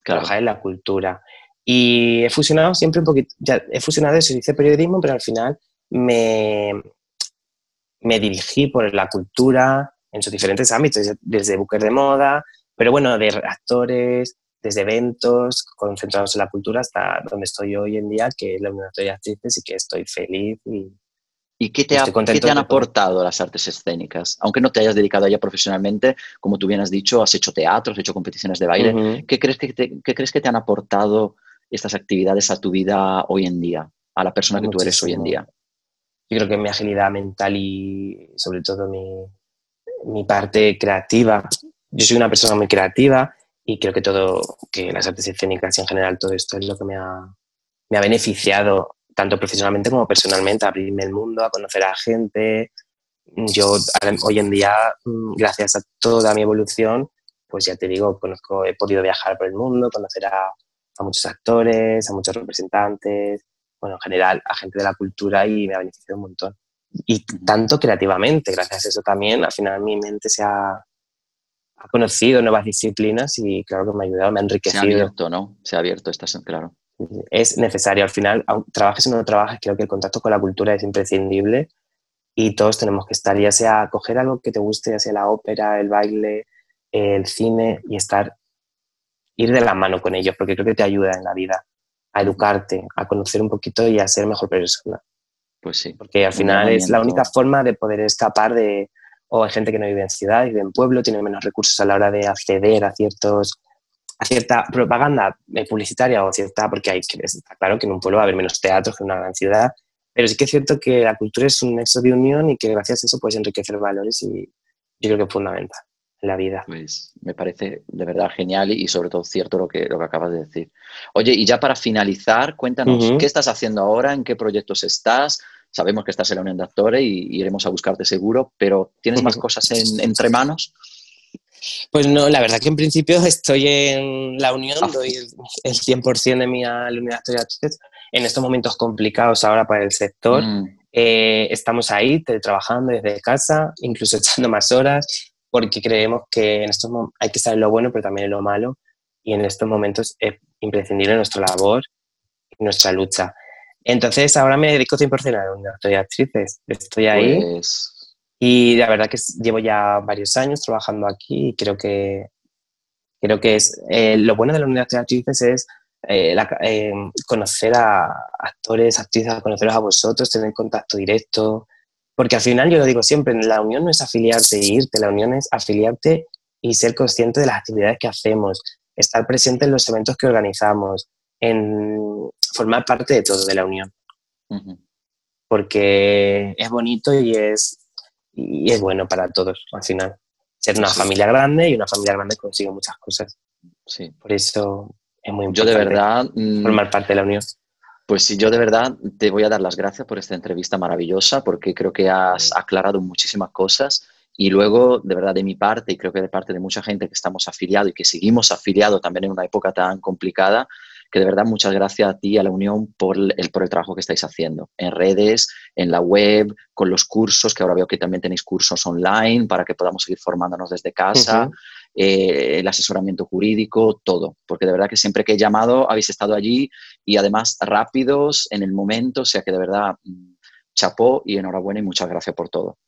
Speaker 2: Trabajar en la cultura. Y he fusionado siempre un poquito, ya he fusionado eso, hice periodismo, pero al final me, me dirigí por la cultura en sus diferentes ámbitos, desde buques de moda, pero bueno, de actores, desde eventos concentrados en la cultura hasta donde estoy hoy en día, que es la Unión de Actrices y que estoy feliz y,
Speaker 3: ¿Y qué te, te han aportado las artes escénicas? Aunque no te hayas dedicado a ella profesionalmente, como tú bien has dicho, has hecho teatro, has hecho competiciones de baile. ¿Qué, crees que te, ¿Qué crees que te han aportado estas actividades a tu vida hoy en día, a la persona que tú eres hoy en día?
Speaker 2: Yo creo que mi agilidad mental y sobre todo mi, mi parte creativa. Yo soy una persona muy creativa y creo que todo, que las artes escénicas y en general todo esto es lo que me ha, me ha beneficiado tanto profesionalmente como personalmente, a abrirme el mundo, a conocer a gente. Yo hoy en día, mm, gracias a toda mi evolución, pues ya te digo, conozco, he podido viajar por el mundo, conocer a, a muchos actores, a muchos representantes, bueno, en general, a gente de la cultura y me ha beneficiado un montón. Y tanto creativamente, gracias a eso también, al final mi mente se ha, ha conocido nuevas disciplinas y claro que me ha ayudado, me ha enriquecido. Se
Speaker 3: ha abierto, ¿no? Se ha abierto, estás claro.
Speaker 2: Es necesario, al final, trabajes o no trabajes, creo que el contacto con la cultura es imprescindible y todos tenemos que estar, ya sea coger algo que te guste, ya sea la ópera, el baile, el cine y estar, ir de la mano con ellos, porque creo que te ayuda en la vida a educarte, a conocer un poquito y a ser mejor persona.
Speaker 3: Pues sí.
Speaker 2: Porque al final es la única forma de poder escapar de, o hay gente que no vive en ciudad, vive en pueblo, tiene menos recursos a la hora de acceder a ciertos a cierta propaganda eh, publicitaria o cierta, porque hay que está claro que en un pueblo va a haber menos teatros que en una gran ciudad, pero sí que es cierto que la cultura es un nexo de unión y que gracias a eso puedes enriquecer valores y yo creo que es fundamental la vida.
Speaker 3: Pues me parece de verdad genial y, sobre todo cierto lo que, lo que acabas de decir. Oye, y ya para finalizar, cuéntanos, ¿qué estás haciendo ahora? ¿En qué proyectos estás? Sabemos que estás en la Unión de Actores y, iremos a buscarte seguro, pero ¿tienes más cosas entre manos?
Speaker 2: Pues no, la verdad que en principio estoy en la Unión, ah. doy el, 100% de mi a la Unidad de Actores en estos momentos complicados ahora para el sector. Mm. Eh, estamos ahí trabajando desde casa, incluso echando más horas, porque creemos que en estos hay que en lo bueno, pero también lo malo, y en estos momentos es imprescindible nuestra labor y nuestra lucha. Entonces ahora me dedico 100% a la de Actrices. Estoy ahí. Pues y la verdad que llevo ya varios años trabajando aquí y creo que, creo que es eh, lo bueno de la Universidad de Actrices es eh, eh, conocer a actores, actrices, conoceros a vosotros, tener contacto directo, porque al final yo lo digo siempre, la unión no es afiliarte e irte, la unión es afiliarte y ser consciente de las actividades que hacemos, estar presente en los eventos que organizamos, en formar parte de todo de la unión. Porque es bonito y es, y es bueno para todos al final. Ser una familia grande y una familia grande consigue muchas cosas. Sí. Por eso es muy importante.
Speaker 3: Yo de verdad...
Speaker 2: Mm, formar parte de la unión.
Speaker 3: Pues sí, yo de verdad te voy a dar las gracias por esta entrevista maravillosa porque creo que has aclarado muchísimas cosas y luego, de verdad, de mi parte y creo que de parte de mucha gente que estamos afiliados y que seguimos afiliados también en una época tan complicada, que de verdad muchas gracias a ti a la Unión por el, por el trabajo que estáis haciendo en redes, en la web, con los cursos, que ahora veo que también tenéis cursos online para que podamos seguir formándonos desde casa. Eh, el asesoramiento jurídico, todo, porque de verdad que siempre que he llamado habéis estado allí y además rápidos en el momento, o sea que de verdad mm, chapó y enhorabuena y muchas gracias por todo.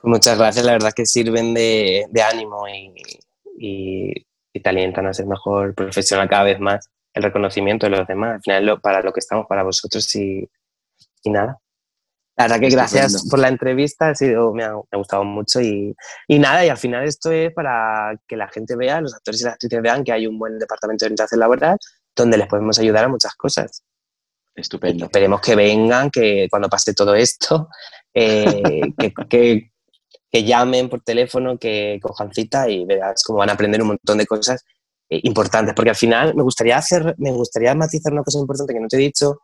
Speaker 2: Pues muchas gracias, la verdad que sirven de, ánimo y, y, te alientan a ser mejor profesional cada vez más. El reconocimiento de los demás, al final para lo que estamos, para vosotros y, y nada. La verdad que gracias por la entrevista, ha sido, me, ha, gustado mucho y, y, nada, y al final esto es para que la gente vea, los actores y las actrices vean que hay un buen departamento de orientación laboral donde les podemos ayudar a muchas cosas.
Speaker 3: Estupendo.
Speaker 2: esperemos que vengan, que cuando pase todo esto, eh, que, que, que, llamen por teléfono, que cojan cita y verás cómo van a aprender un montón de cosas eh, importantes. Porque al final me gustaría hacer, me gustaría matizar una cosa importante que no te he dicho,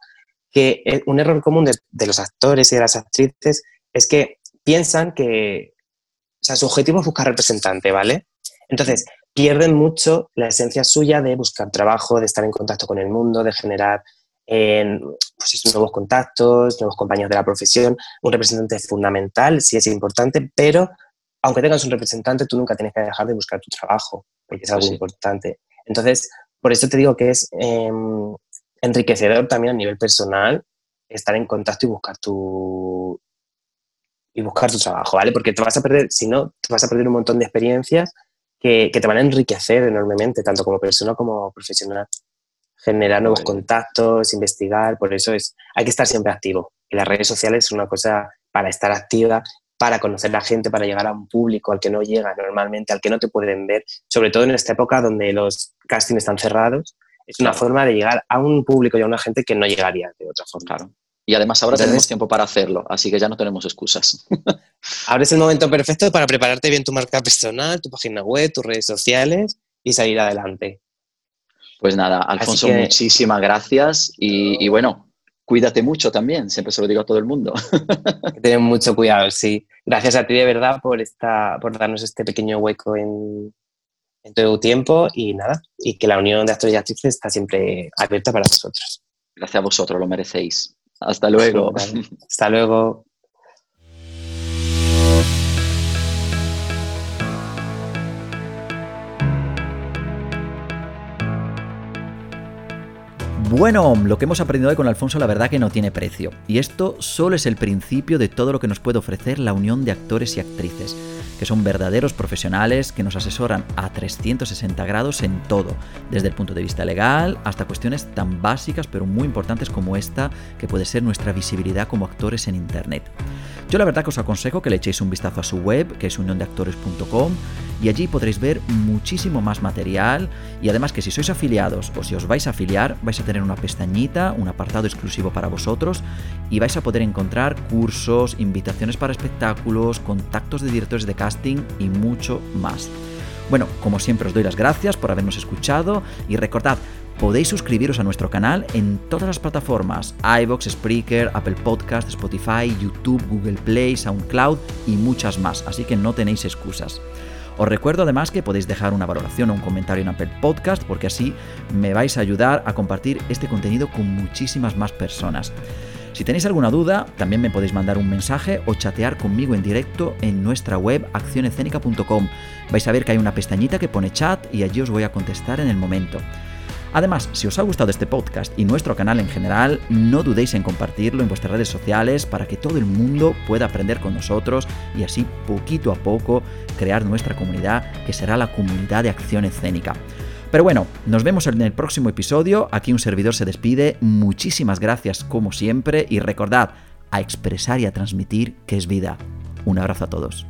Speaker 2: que eh, un error común de, los actores y de las actrices es que piensan que, o sea, su objetivo es buscar representante, ¿vale? Entonces, pierden mucho la esencia suya de buscar trabajo, de estar en contacto con el mundo, de generar pues, nuevos contactos, nuevos compañeros de la profesión. Un representante es fundamental, sí es importante, pero aunque tengas un representante, tú nunca tienes que dejar de buscar tu trabajo, porque es algo importante. Entonces, por eso te digo que es em, enriquecedor también a nivel personal estar en contacto y buscar tu y buscar tu trabajo, ¿vale? Porque te vas a perder, si no, te vas a perder un montón de experiencias que, te van a enriquecer enormemente, tanto como persona como profesional. Generar nuevos contactos, investigar, por eso es, hay que estar siempre activo. Y las redes sociales es una cosa para estar activa, para conocer a la gente, para llegar a un público al que no llega normalmente, al que no te pueden ver, sobre todo en esta época donde los castings están cerrados, es una forma de llegar a un público y a una gente que no llegaría de otra forma.
Speaker 3: Claro. Y además ahora tenemos tiempo para hacerlo, así que ya no tenemos excusas.
Speaker 2: ahora es el momento perfecto para prepararte bien tu marca personal, tu página web, tus redes sociales y salir adelante.
Speaker 3: Pues nada, Alfonso, muchísimas gracias y, bueno, cuídate mucho también, siempre se lo digo a todo el mundo.
Speaker 2: Ten mucho cuidado, sí. Gracias a ti de verdad por, esta, por darnos este pequeño hueco en, en todo tiempo y nada, y que la unión de actores y actrices está siempre abierta para nosotros.
Speaker 3: Gracias a vosotros, lo merecéis. Hasta luego.
Speaker 2: Hasta luego.
Speaker 3: Bueno, lo que hemos aprendido hoy con Alfonso la verdad que no tiene precio. Y esto solo es el principio de todo lo que nos puede ofrecer la unión de actores y actrices que son verdaderos profesionales que nos asesoran a 360 grados en todo, desde el punto de vista legal hasta cuestiones tan básicas pero muy importantes como esta, que puede ser nuestra visibilidad como actores en Internet. Yo la verdad que os aconsejo que le echéis un vistazo a su web, que es uniondeactores.com, y allí podréis ver muchísimo más material y además que si sois afiliados o si os vais a afiliar vais a tener una pestañita, un apartado exclusivo para vosotros y vais a poder encontrar cursos, invitaciones para espectáculos, contactos de directores de casting y mucho más. Bueno, como siempre os doy las gracias por habernos escuchado y recordad, podéis suscribiros a nuestro canal en todas las plataformas, iVoox, Spreaker, Apple Podcast, Spotify, YouTube, Google Play, SoundCloud y muchas más, así que no tenéis excusas. Os recuerdo además que podéis dejar una valoración o un comentario en Apple Podcast porque así me vais a ayudar a compartir este contenido con muchísimas más personas. Si tenéis alguna duda, también me podéis mandar un mensaje o chatear conmigo en directo en nuestra web accionescénica.com. Vais a ver que hay una pestañita que pone chat y allí os voy a contestar en el momento.
Speaker 1: Además, si os ha gustado este podcast y nuestro canal en general, no dudéis en compartirlo en vuestras redes sociales para que todo el mundo pueda aprender con nosotros y así poquito a poco crear nuestra comunidad que será la comunidad de acción escénica. Pero bueno, nos vemos en el próximo episodio. Aquí un servidor se despide. Muchísimas gracias como siempre y recordad a expresar y a transmitir que es vida. Un abrazo a todos.